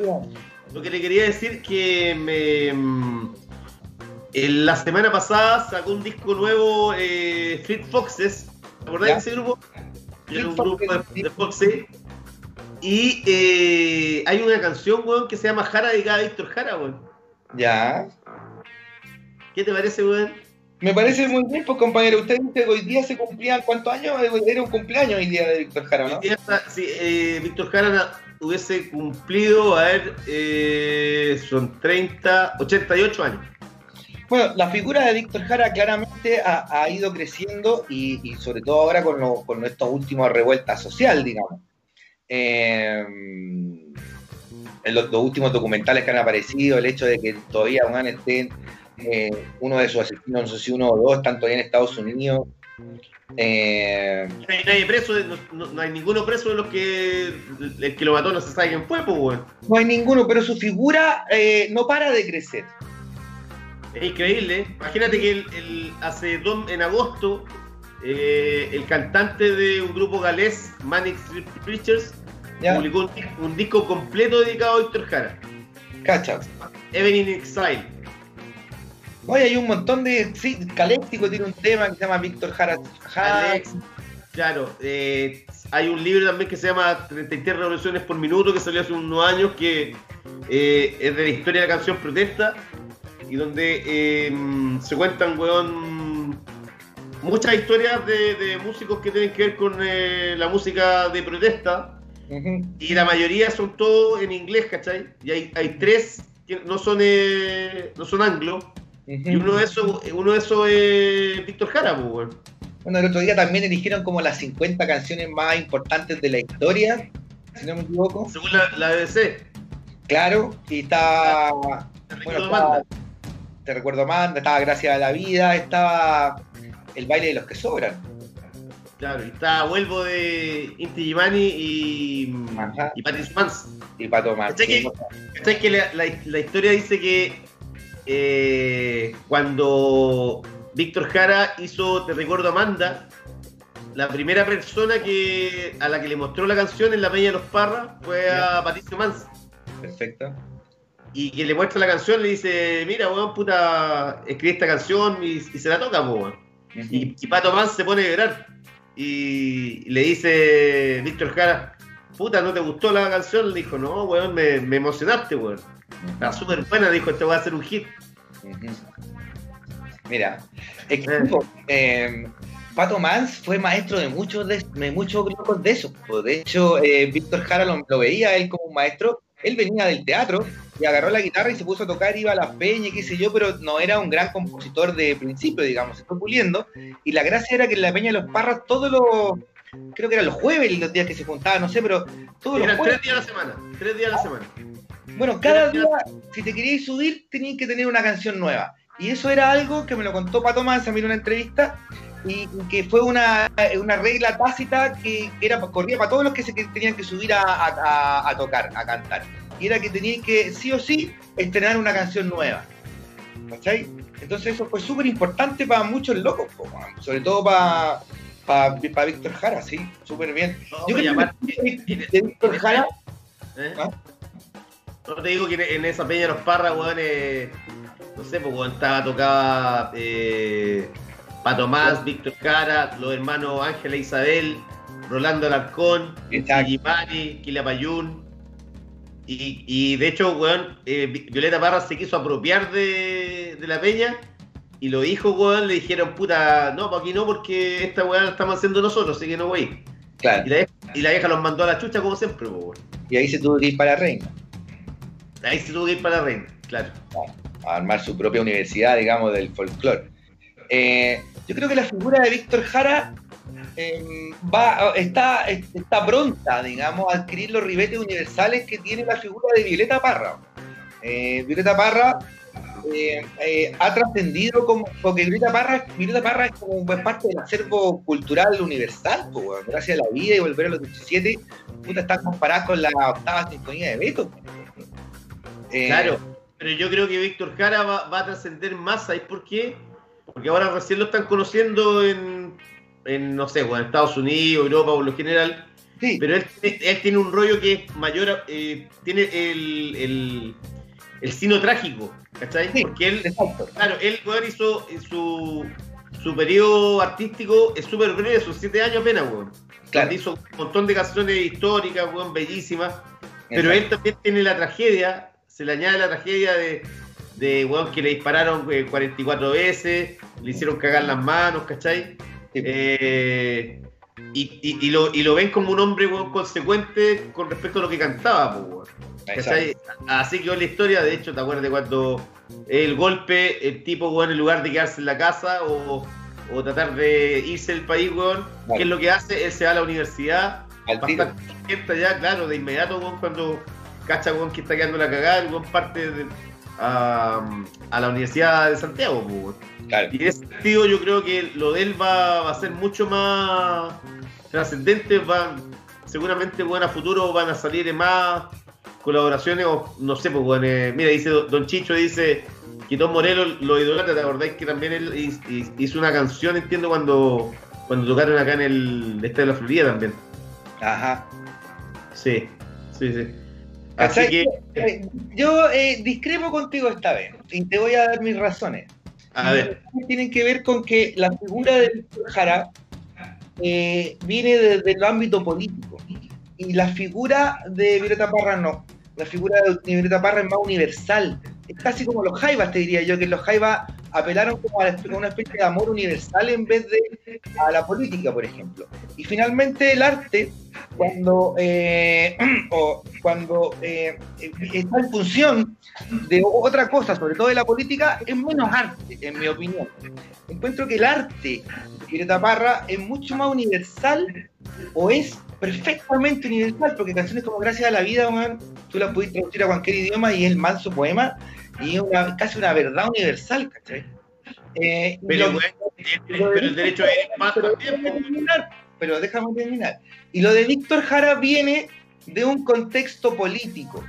lo que le quería decir que me, mm, en la semana pasada sacó un disco nuevo eh, Fleet Foxes. ¿Te acordás Ya. de ese grupo? Era un grupo de, de Foxes. Y eh, hay una canción, weón, que se llama Jara dedicada a Víctor Jara, weón. Ya. ¿Qué te parece, weón? Me parece muy bien, pues compañero. Usted dice que hoy día se cumplían cuántos años? Era un cumpleaños hoy día de Víctor Jara, ¿no? Está- sí, eh, Víctor Jara hubiese cumplido, a ver, eh, son 30, 88 años. Bueno, la figura de Víctor Jara claramente ha, ha ido creciendo y, y sobre todo ahora con, lo- con estos últimos revueltas social, digamos. Eh, en los, los últimos documentales que han aparecido, el hecho de que todavía un esté eh, uno de sus asesinos, no sé si uno o dos, están todavía en Estados Unidos. Eh, No hay nadie preso, no, hay ninguno preso de los que el que lo mató no se sabe quién fue, pues, weón. no hay ninguno, pero su figura eh, no para de crecer. Es increíble. ¿eh? Imagínate que el, el- hace dos, en agosto eh, el cantante de un grupo galés, Manic Street Preachers, ¿Ya? publicó un, dis- un disco completo dedicado a Víctor Jara. Cacha. Even in Exile. Oye, hay un montón de. Sí, Caléctico tiene un tema que se llama Víctor Jara. Jara- Alex, claro. eh, hay un libro también que se llama 33 revoluciones por minuto que salió hace unos años que eh, es de la historia de la canción Protesta y donde eh, se cuentan, weón, muchas historias de, de músicos que tienen que ver con eh, la música de protesta y la mayoría son todos en inglés, ¿cachai? Y hay, hay tres que no son, eh, no son anglo y uno de esos, uno de esos es Víctor Jara, pues, weón. Bueno, el otro día también eligieron como las 50 canciones más importantes de la historia, si no me equivoco. según la, la BBC. Claro, y está. Bueno, Amanda. Te recuerdo Amanda, estaba Gracias a la Vida, estaba El baile de los que sobran. Claro, y está Vuelvo de Inti Gimani y, Ajá. y Patrice Mans. Y para tomar. ¿Cachai que- ¿Sabes que la, la- la historia dice que eh, cuando Víctor Jara hizo Te recuerdo Amanda, la primera persona que a la que le mostró la canción en la Peña de los Parras fue a Patricio Mans. Perfecto. Y que le muestra la canción le dice, mira, weón, puta, escribí esta canción y, y se la toca, weón. Y, y Pato Mans se pone a llorar. Y le dice Víctor Jara, puta, ¿no te gustó la canción? Le dijo, no, weón, me, me emocionaste, weón. Está súper buena, dijo, este va a ser un hit. Mira, es que, eh, Pato Mans fue maestro de muchos de, de muchos locos de esos. De hecho, eh, Víctor Jara lo, lo veía él como un maestro. Él venía del teatro y agarró la guitarra y se puso a tocar, iba a las peñas, qué sé yo, pero no era un gran compositor de principio, digamos, se fue puliendo. Y la gracia era que en la peña de los Parras, todos los, creo que eran los jueves los días que se juntaban, no sé, pero todos los Eran jueves tres días a la semana, tres días a la semana. bueno, cada día, si te querías subir, tenías que tener una canción nueva. Y eso era algo que me lo contó Pato Mansa en una entrevista, y que fue una, una regla tácita que, era corría para todos los que se que tenían que subir a- a tocar, a cantar. Y era que tenían que, sí o sí, estrenar una canción nueva. ¿Cachai? Entonces eso fue súper importante para muchos locos, sobre todo para para Víctor Jara, sí, súper bien. No, Yo creo que de Víctor Jara, ¿eh? ¿Ah? No te digo que en esa peña de los parras, weón, eh, no sé, pues weón, estaba tocaba eh, Pato Más, Víctor Cara, los hermanos Ángela e Isabel, Rolando Alarcón. Gimani, Quilapayún. Y, y de hecho, weón, eh, Vi- Violeta Parra se quiso apropiar de, de la peña y los hijos, weón, le dijeron, puta, no, aquí no, porque esta weón la estamos haciendo nosotros, así que no voy. claro, Y la, vieja- y la vieja los mandó a la chucha como siempre, weón. y ahí se tuvo que ir para la reina. Ahí se tuvo que ir para la reina, claro. a armar su propia universidad, digamos, del folclore. Eh, yo creo que la figura de Víctor Jara eh, va, está, está pronta, digamos, a adquirir los ribetes universales que tiene la figura de Violeta Parra. Eh, Violeta Parra eh, eh, ha trascendido como, porque Violeta Parra, Violeta Parra es como parte del acervo cultural universal, pues, weón. gracias a la vida y volver a los 17, puta, están comparadas con la octava sinfonía de Beethoven. Claro, pero yo creo que Víctor Jara va, va a trascender más, ¿sabes por qué? Porque ahora recién lo están conociendo en, en no sé, bueno, en Estados Unidos, Europa por lo general, Sí. Pero él, él, tiene un rollo que es mayor, eh, tiene el, el, el sino trágico, ¿cachai? Porque él, claro, él hizo su, su periodo artístico es súper breve, son siete años apenas, weón. Claro. Hizo un montón de canciones históricas, weón, bellísimas. Pero él también tiene la tragedia, se le añade la tragedia de, de weón, que le dispararon 44 eh, veces, le hicieron cagar las manos, ¿cachai? Eh, y, y, lo, y, lo, ven como un hombre consecuente con respecto a lo que cantaba, weón. Así que la historia, de hecho, ¿te acuerdas de cuando el golpe, el tipo, en lugar de quedarse en la casa o, o tratar de irse del país, weón, ¿qué es lo que hace? Él se va a la universidad, Al ya, claro, de inmediato, cuando cacha, weón, que está quedando la cagada, weón, parte a, la Universidad de Santiago, Y en ese sentido yo creo que lo de él va, a ser mucho más trascendente, va, seguramente, weón, a futuro van a salir más colaboraciones, o no sé, pues bueno, eh, mira, dice Don Chicho, dice que Tom Morelos lo idolatra, ¿te acordáis que también él hizo una canción, entiendo, cuando, cuando tocaron acá en el este de la Florida también? Ajá. Sí, sí, sí. Así que... Eh, yo eh, discrepo contigo esta vez y te voy a dar mis razones. A ver. Tienen que ver con que la figura de Jara eh, viene desde el ámbito político y la figura de Violeta Parra no. La figura de Violeta Parra es más universal. Es casi como los Jaivas, te diría yo, que los Jaivas apelaron como a una especie de amor universal en vez de a la política, por ejemplo. Y finalmente el arte, cuando, eh, o cuando eh, está en función de otra cosa, sobre todo de la política, es menos arte, en mi opinión. Encuentro que el arte de Parra es mucho más universal o es perfectamente universal, porque canciones como Gracias a la Vida, man, tú las puedes traducir a cualquier idioma y es el manso poema y es casi una verdad universal, ¿cachai? Eh, pero, el derecho es más pero, pero déjame terminar. Y lo de Víctor Jara viene de un contexto político.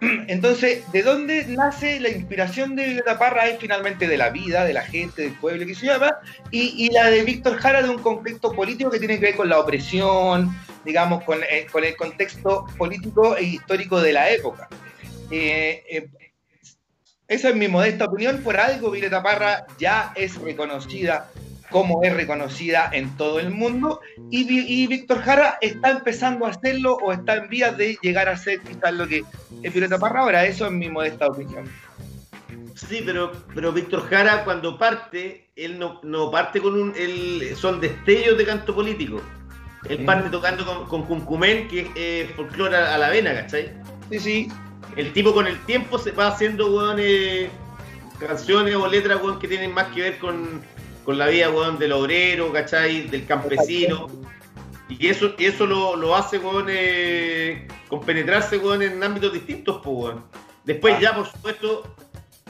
Entonces, ¿de dónde nace la inspiración de Violeta Parra? Es finalmente de la vida, de la gente, del pueblo que se llama, y, la de Víctor Jara de un contexto político que tiene que ver con la opresión, digamos, con, eh, el contexto político e histórico de la época. Eh, eh, esa es mi modesta opinión, por algo Violeta Parra ya es reconocida como es reconocida en todo el mundo, y, Víctor Jara está empezando a hacerlo o está en vías de llegar a ser quizás lo que es Violeta Parra ahora, eso es mi modesta opinión. Sí, pero, pero Víctor Jara cuando parte, él no, no parte con un... Él, son destellos de canto político. Él parte tocando con, con que es eh, folclore a la vena, ¿cachai? Sí, sí. El tipo con el tiempo se va haciendo, weón, eh, canciones o letras, weón, que tienen más que ver con con la vida, weón, del obrero, ¿cachai? Del campesino. Y eso, eso lo, lo hace, weón, eh, compenetrarse, weón, en ámbitos distintos, pues, weón. Después ah. ya, por supuesto,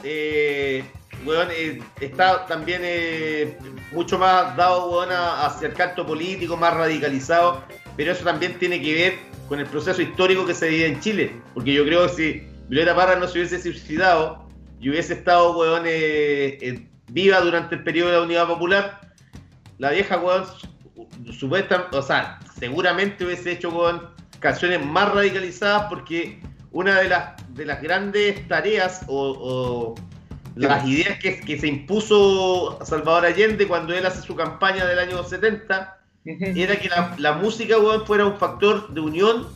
eh, weón, eh, está también mucho más dado, weón, hacia el canto político, más radicalizado, pero eso también tiene que ver con el proceso histórico que se vive en Chile, porque yo creo que si Violeta Parra no se hubiese suicidado y hubiese estado, weón, eh, viva durante el periodo de la Unidad Popular, la vieja, weón, supuesta, o sea, seguramente hubiese hecho, weón, canciones más radicalizadas porque una de las, de las grandes tareas o, las ideas que, que, se impuso Salvador Allende cuando él hace su campaña del año 70 era que la, música, weón, fuera un factor de unión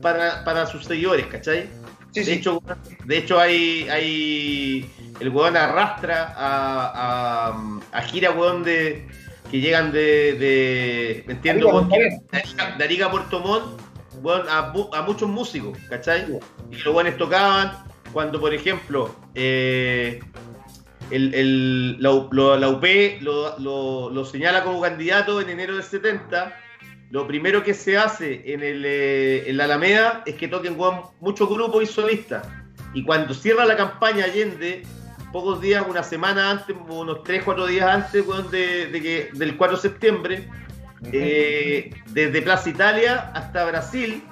para, para sus seguidores, ¿cachai? de, Hecho, de hecho, hay, hay el weón arrastra a, a, a gira, weón, de, que llegan de, de entiendo, weón, de Arica, Puerto Montt, weón, a, a, muchos músicos, ¿cachai? Y los weones tocaban. Cuando, por ejemplo, eh, el, el, la, la, UP lo, lo, lo, señala como candidato en enero del 70. Lo primero que se hace en, el, eh, en la Alameda es que toquen muchos grupos y solistas. Y cuando cierra la campaña Allende, pocos días, una semana antes, unos 3, 4 días antes de, que, del 4 de septiembre, eh, desde Plaza Italia hasta Brasil,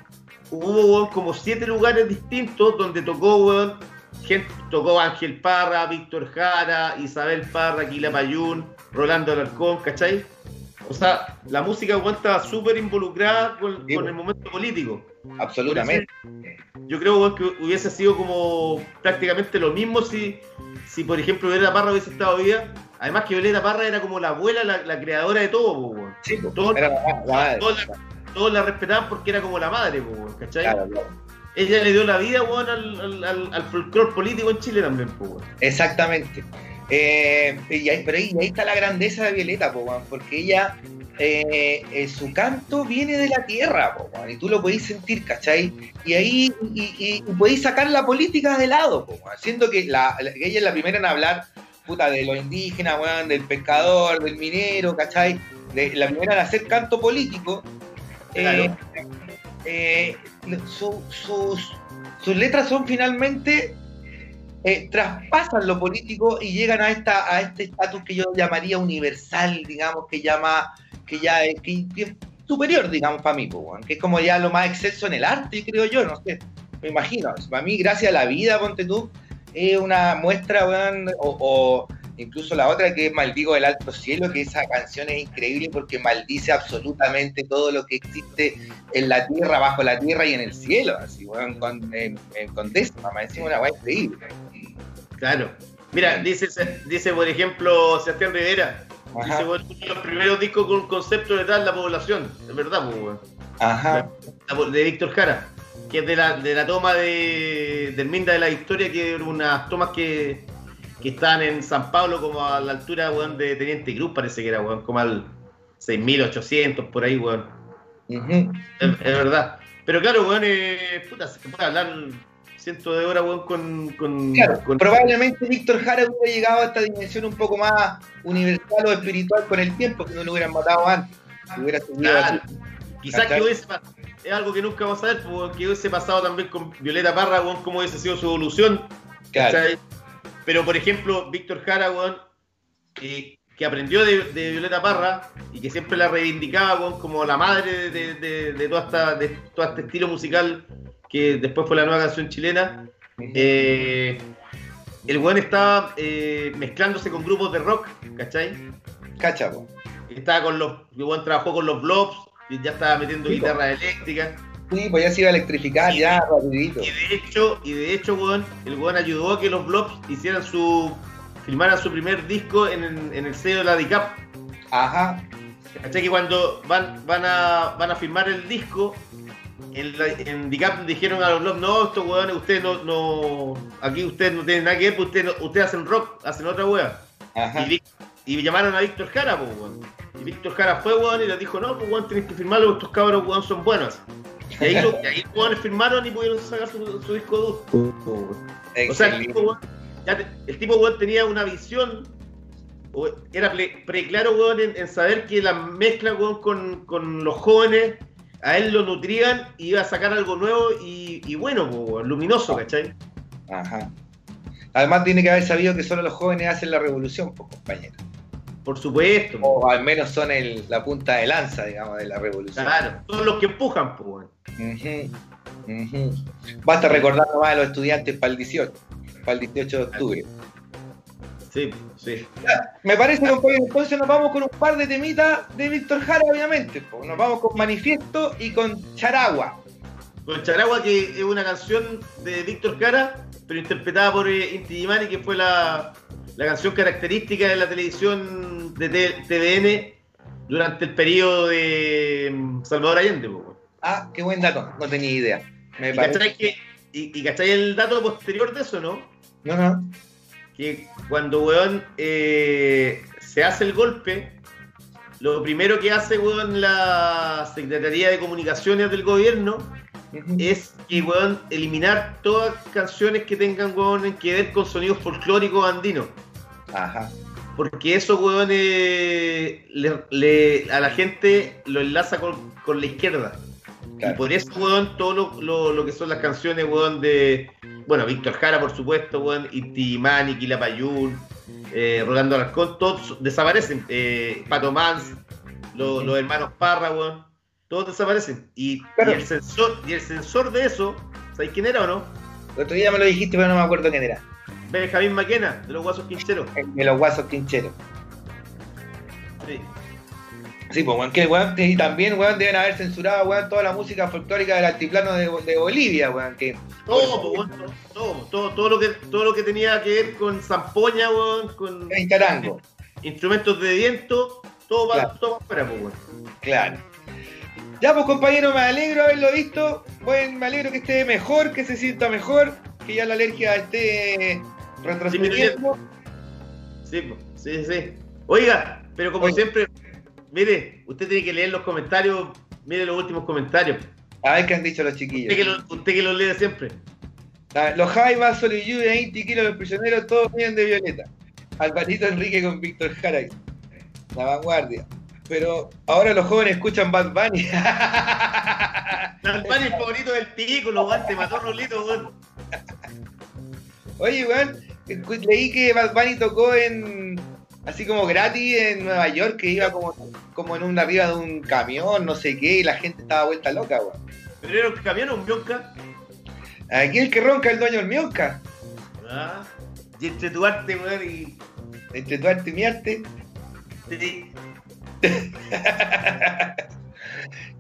hubo como siete lugares distintos donde tocó, gente, tocó Ángel Parra, Víctor Jara, Isabel Parra, Aquila Payún, Rolando Alarcón, ¿cachai? O sea, la música estaba súper involucrada con, Sí, con el momento político. Absolutamente. Yo creo que hubiese sido como prácticamente lo mismo si, si por ejemplo, Violeta Parra hubiese estado viva. Además que Violeta Parra era como la abuela, la, la creadora de todo. Sí, Todo- era la, la madre. todos la, todos la respetaban porque era como la madre, ¿cachai? Claro, claro. Ella le dio la vida, weón, al, al, folclore político en Chile también, weón. Exactamente. Eh, y ahí, pero ahí, ahí está la grandeza de Violeta, po, porque ella, eh, eh, su canto viene de la tierra, po, y tú lo podéis sentir, ¿cachai? Y ahí y, y- y podéis sacar la política de lado, po, siendo que, la, que ella es la primera en hablar puta, de los indígenas, weón, del pescador, del minero, ¿cachai? De, la primera en hacer canto político. Claro. Eh, su- sus, letras son finalmente eh, traspasan lo político y llegan a esta a este estatus que yo llamaría universal, digamos, que llama que ya es, que es superior, digamos, para mí, que es como ya lo más excelso en el arte, creo yo, no sé, me imagino. Para mí, gracias a la vida, ponte tú, es una muestra, o incluso la otra que es Maldigo del Alto Cielo, que esa canción es increíble porque maldice absolutamente todo lo que existe en la tierra, bajo la tierra y en el cielo, así, weón, con, en, en- con décima, me encima una weá increíble. Claro. Mira, dice, dice por ejemplo Sebastián Rivera, Ajá, dice, bueno, uno de los primeros discos con concepto detrás de la población, es verdad, pues, weón. ajá, La- de Víctor Jara, que es de la, de la toma de, del Minda de la Historia, que eran unas tomas que, que están en San Pablo como a la altura, weón, de Teniente Cruz, parece que era, weón, como al 6.800, por ahí, weón. Es, es verdad. Pero claro, weón, eh, puta, se puede hablar cientos de horas, weón, con... con, Claro, con- probablemente Víctor Jara hubiera llegado a esta dimensión un poco más universal o espiritual con el tiempo, que no lo hubieran matado antes. Hubiera Claro. Quizás que hubiese es algo que nunca vamos a ver, pues, que hubiese pasado también con Violeta Parra, weón, cómo hubiese sido su evolución. Pero por ejemplo, Víctor Jara, weón, que, que aprendió de, de Violeta Parra y que siempre la reivindicaba weón, como la madre de, de- de toda esta, de todo este estilo musical que después fue la nueva canción chilena. eh, el weón estaba eh, mezclándose con grupos de rock, ¿cachai? Cacha. Estaba con los. El weón trabajó con los blobs, y ya estaba metiendo Sí, po. Sí, pues ya se iba a electrificar, ya, rapidito. Y de hecho, y de hecho, weón, el weón ayudó a que los blobs hicieran su. filmaran su primer disco en, en el sello de la DICAP. Ajá, ¿Cachai? Que cuando van, van a van a filmar el disco, en, la- en DICAP dijeron a los blobs, no, estos weones, ustedes no, no. Aquí ustedes no tienen nada que ver, pues ustedes, no- ustedes hacen rock, hacen otra wea. ajá. Y, y llamaron a Víctor Jara, pues, weón. Y Víctor Jara fue, weón, y les dijo, no, pues, weón, tenés que firmarlo, estos cabros, weón, son buenos. Y ahí, lo- y ahí los weones firmaron y pudieron sacar su, su disco duro. O sea, el tipo, te- el tipo, weón, tenía una visión, era preclaro, weón, en, en saber que la mezcla, weón, con, con los jóvenes, a él lo nutrían y iba a sacar algo nuevo y, y bueno, weón, luminoso, ¿cachai? Ajá. Además tiene que haber sabido que solo los jóvenes hacen la revolución, pues, compañero. Por supuesto. O al menos son el- la punta de lanza, digamos, de la revolución. Claro, todos los que empujan, pues, ujú. Basta recordar nomás a los estudiantes para el 18, para el 18 de octubre. Sí, sí. Me parece, compañero, entonces nos vamos con un par de temitas de Víctor Jara, obviamente. po. Nos vamos con Manifiesto y con Charagua. Con Charagua, que es una canción de Víctor Cara, pero interpretada por eh, Inti Gimani, que fue la, la canción característica de la televisión de TVN durante el periodo de mm, Salvador Allende. po. Ah, qué buen dato, no tenía idea. Me ¿Y cachai, que, y, y cachai el dato posterior de eso, no? No, no. Que cuando, weón, eh, se hace el golpe, lo primero que hace, weón, la Secretaría de Comunicaciones del gobierno Es que, weón, eliminar todas canciones que tengan, weón, que ver con sonidos folclóricos andinos. Ajá. Porque eso, weón, eh, le- le- a la gente lo enlaza con, con la izquierda. Claro. Y por eso, weón, todo lo, lo- lo que son las canciones, weón, de, bueno, Víctor Jara, por supuesto, weón, Inti Mani, Quilapayún, eh, Rolando Alarcón, todos desaparecen. Eh, Pato Mans, lo- los hermanos Parra, weón, todos desaparecen. Y, Claro. y el sensor, y el sensor de eso, ¿sabéis quién era o no? El otro día me lo dijiste, pero no me acuerdo quién era. Benjamín Maquena, de los Guasos Quincheros. El de los guasos quincheros. Sí. Sí, pues, weón, que weón, y también, weón, deben haber censurado, weón, toda la música folclórica del altiplano de, de Bolivia, weón, que... Todo, po, weón, todo, todo, todo, lo que, todo lo que tenía que ver con zampoña, weón, con Tarango, instrumentos de viento, todo va, Claro. todo va fuera, po, weón. claro. Ya, pues, compañero, me alegro haberlo visto, bueno, me alegro que esté mejor, que se sienta mejor, que ya la alergia esté retrocediendo. Sí, sí, sí. Oiga, pero como siempre, mire, usted tiene que leer los comentarios, mire los últimos comentarios. A ver qué han dicho los Usted chiquillos. que, lo, usted que los lee siempre. Los Jaivas, Solo y Lluvia, 20 kilos de prisioneros, todos vienen de Violeta. Alvarito Enrique con Víctor Jara. La vanguardia. Pero ahora los jóvenes escuchan Bad Bunny. Salvani el favorito del pico, los guantes, mató Rolito, weón. Oye, weón, leí que Bad Bunny tocó en. Así como gratis en Nueva York, que iba como, como en una arriba de un camión, no sé qué, y la gente estaba vuelta loca, weón. Pero era un camión o un bronca. Aquí el que ronca es el dueño del Mionca. Ah, y entre tu arte, weón, y. Entre tu arte y mi arte. Sí.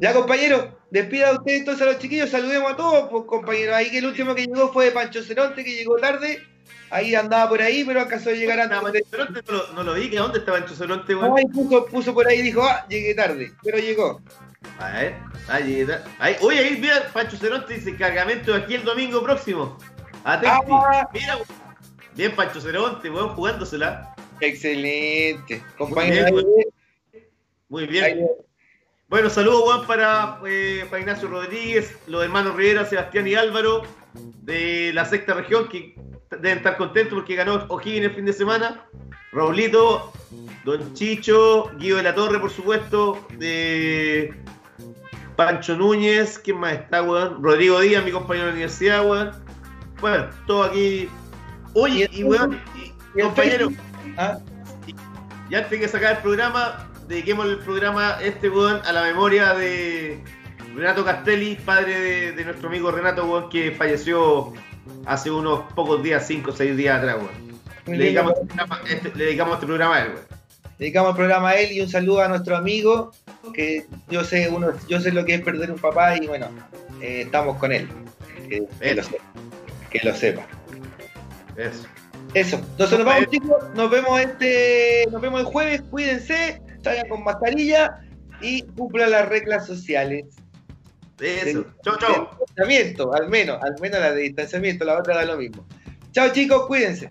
Ya, compañero, despida usted entonces a los chiquillos, saludemos a todos, pues, compañero. Ahí que el último que llegó fue Pancho Ceronte, que llegó tarde. Ahí andaba por ahí, pero alcanzó a llegar antes. Estaba de- Pancho Ceronte, no, lo, no lo vi, que ¿dónde estaba Pancho Ceronte, No, weón? ahí puso, puso por ahí y dijo, ah, llegué tarde, pero llegó. A ver, ahí está. Ahí, oye, ahí, mira, Pancho Ceronte dice cargamento aquí el domingo próximo. Atenti. Ah. Mira. Bien, Pancho Ceronte, weón, jugándosela. Excelente. Compañero, Muy bien, Bueno, saludos, Juan, para, eh, para Ignacio Rodríguez, los hermanos Rivera, Sebastián y Álvaro, de la sexta región, que deben estar contentos porque ganó O'Higgins el fin de semana. Raulito, Don Chicho, Guido de la Torre, por supuesto, de Pancho Núñez, ¿quién más está, weón? Rodrigo Díaz, mi compañero de la universidad, weón. Bueno, todo aquí. Oye, y, weón, y- compañero. Ah, y antes que sacar el programa, dediquemos el programa este weón a la memoria de Renato Castelli, padre de, de nuestro amigo Renato, weón, que falleció hace unos pocos días, 5 o 6 días atrás, weón. Le dedicamos, este programa, este- le dedicamos este programa a él, weón. Dedicamos el programa a él y un saludo a nuestro amigo, que yo sé uno, yo sé lo que es perder un papá y bueno, eh, estamos con él. Que, que lo sepa. Que lo sepa. Eso. Eso. Entonces nos vamos chicos, nos vemos este, nos vemos el jueves, cuídense, salgan con mascarilla y cumplan las reglas sociales. Eso. Chau, De chau. distanciamiento, al menos, al menos la de distanciamiento, la otra da lo mismo. Chao chicos, cuídense.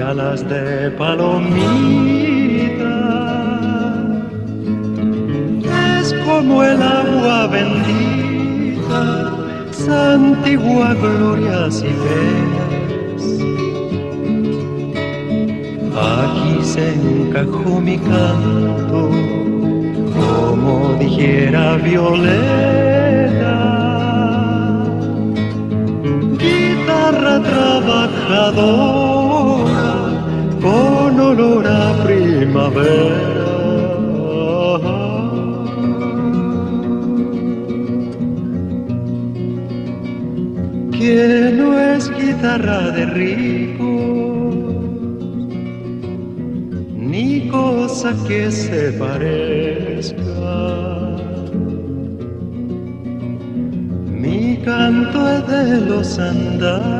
alas de palomita. Es como el agua bendita, santigua glorias y penas. Aquí se encajó mi canto, como dijera Violeta guitarra trabajadora con olor a primavera. Que no es guitarra de rico, ni cosa que se parezca. Canto es de los andarios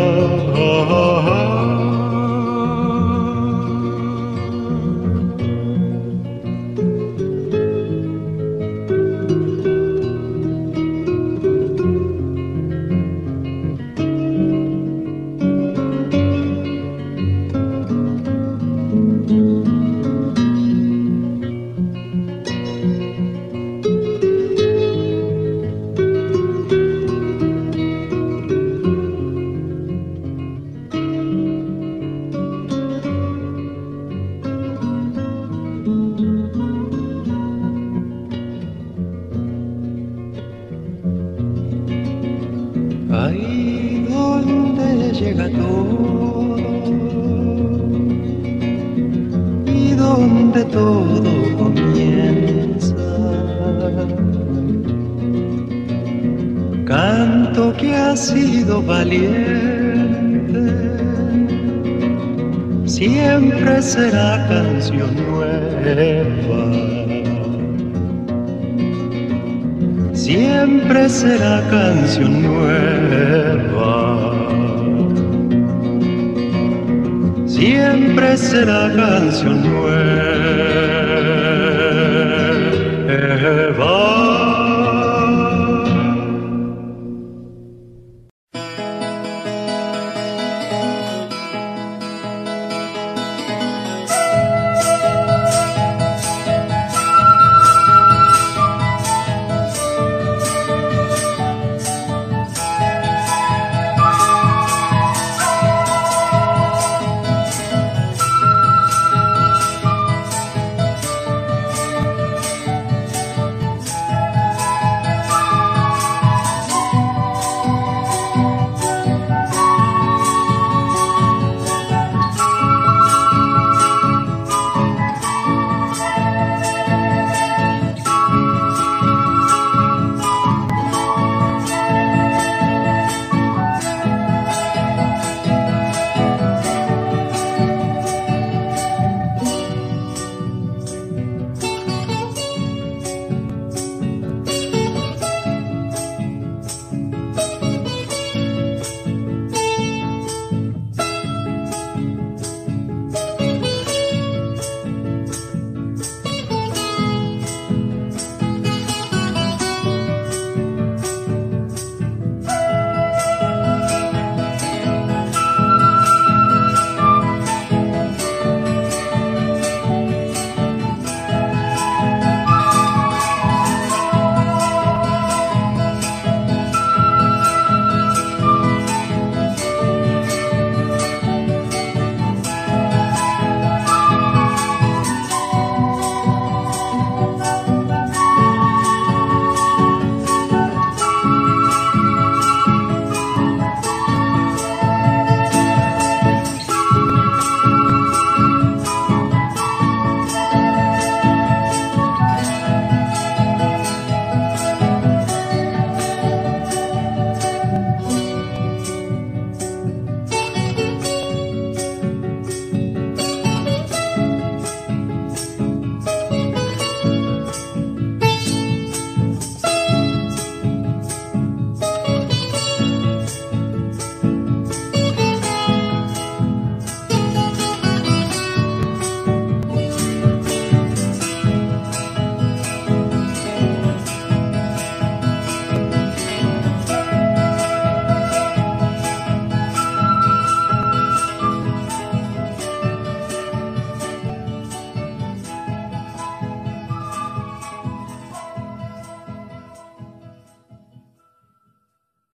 Canto que ha sido valiente, siempre será canción nueva. siempre será canción nueva. Siempre será canción nueva.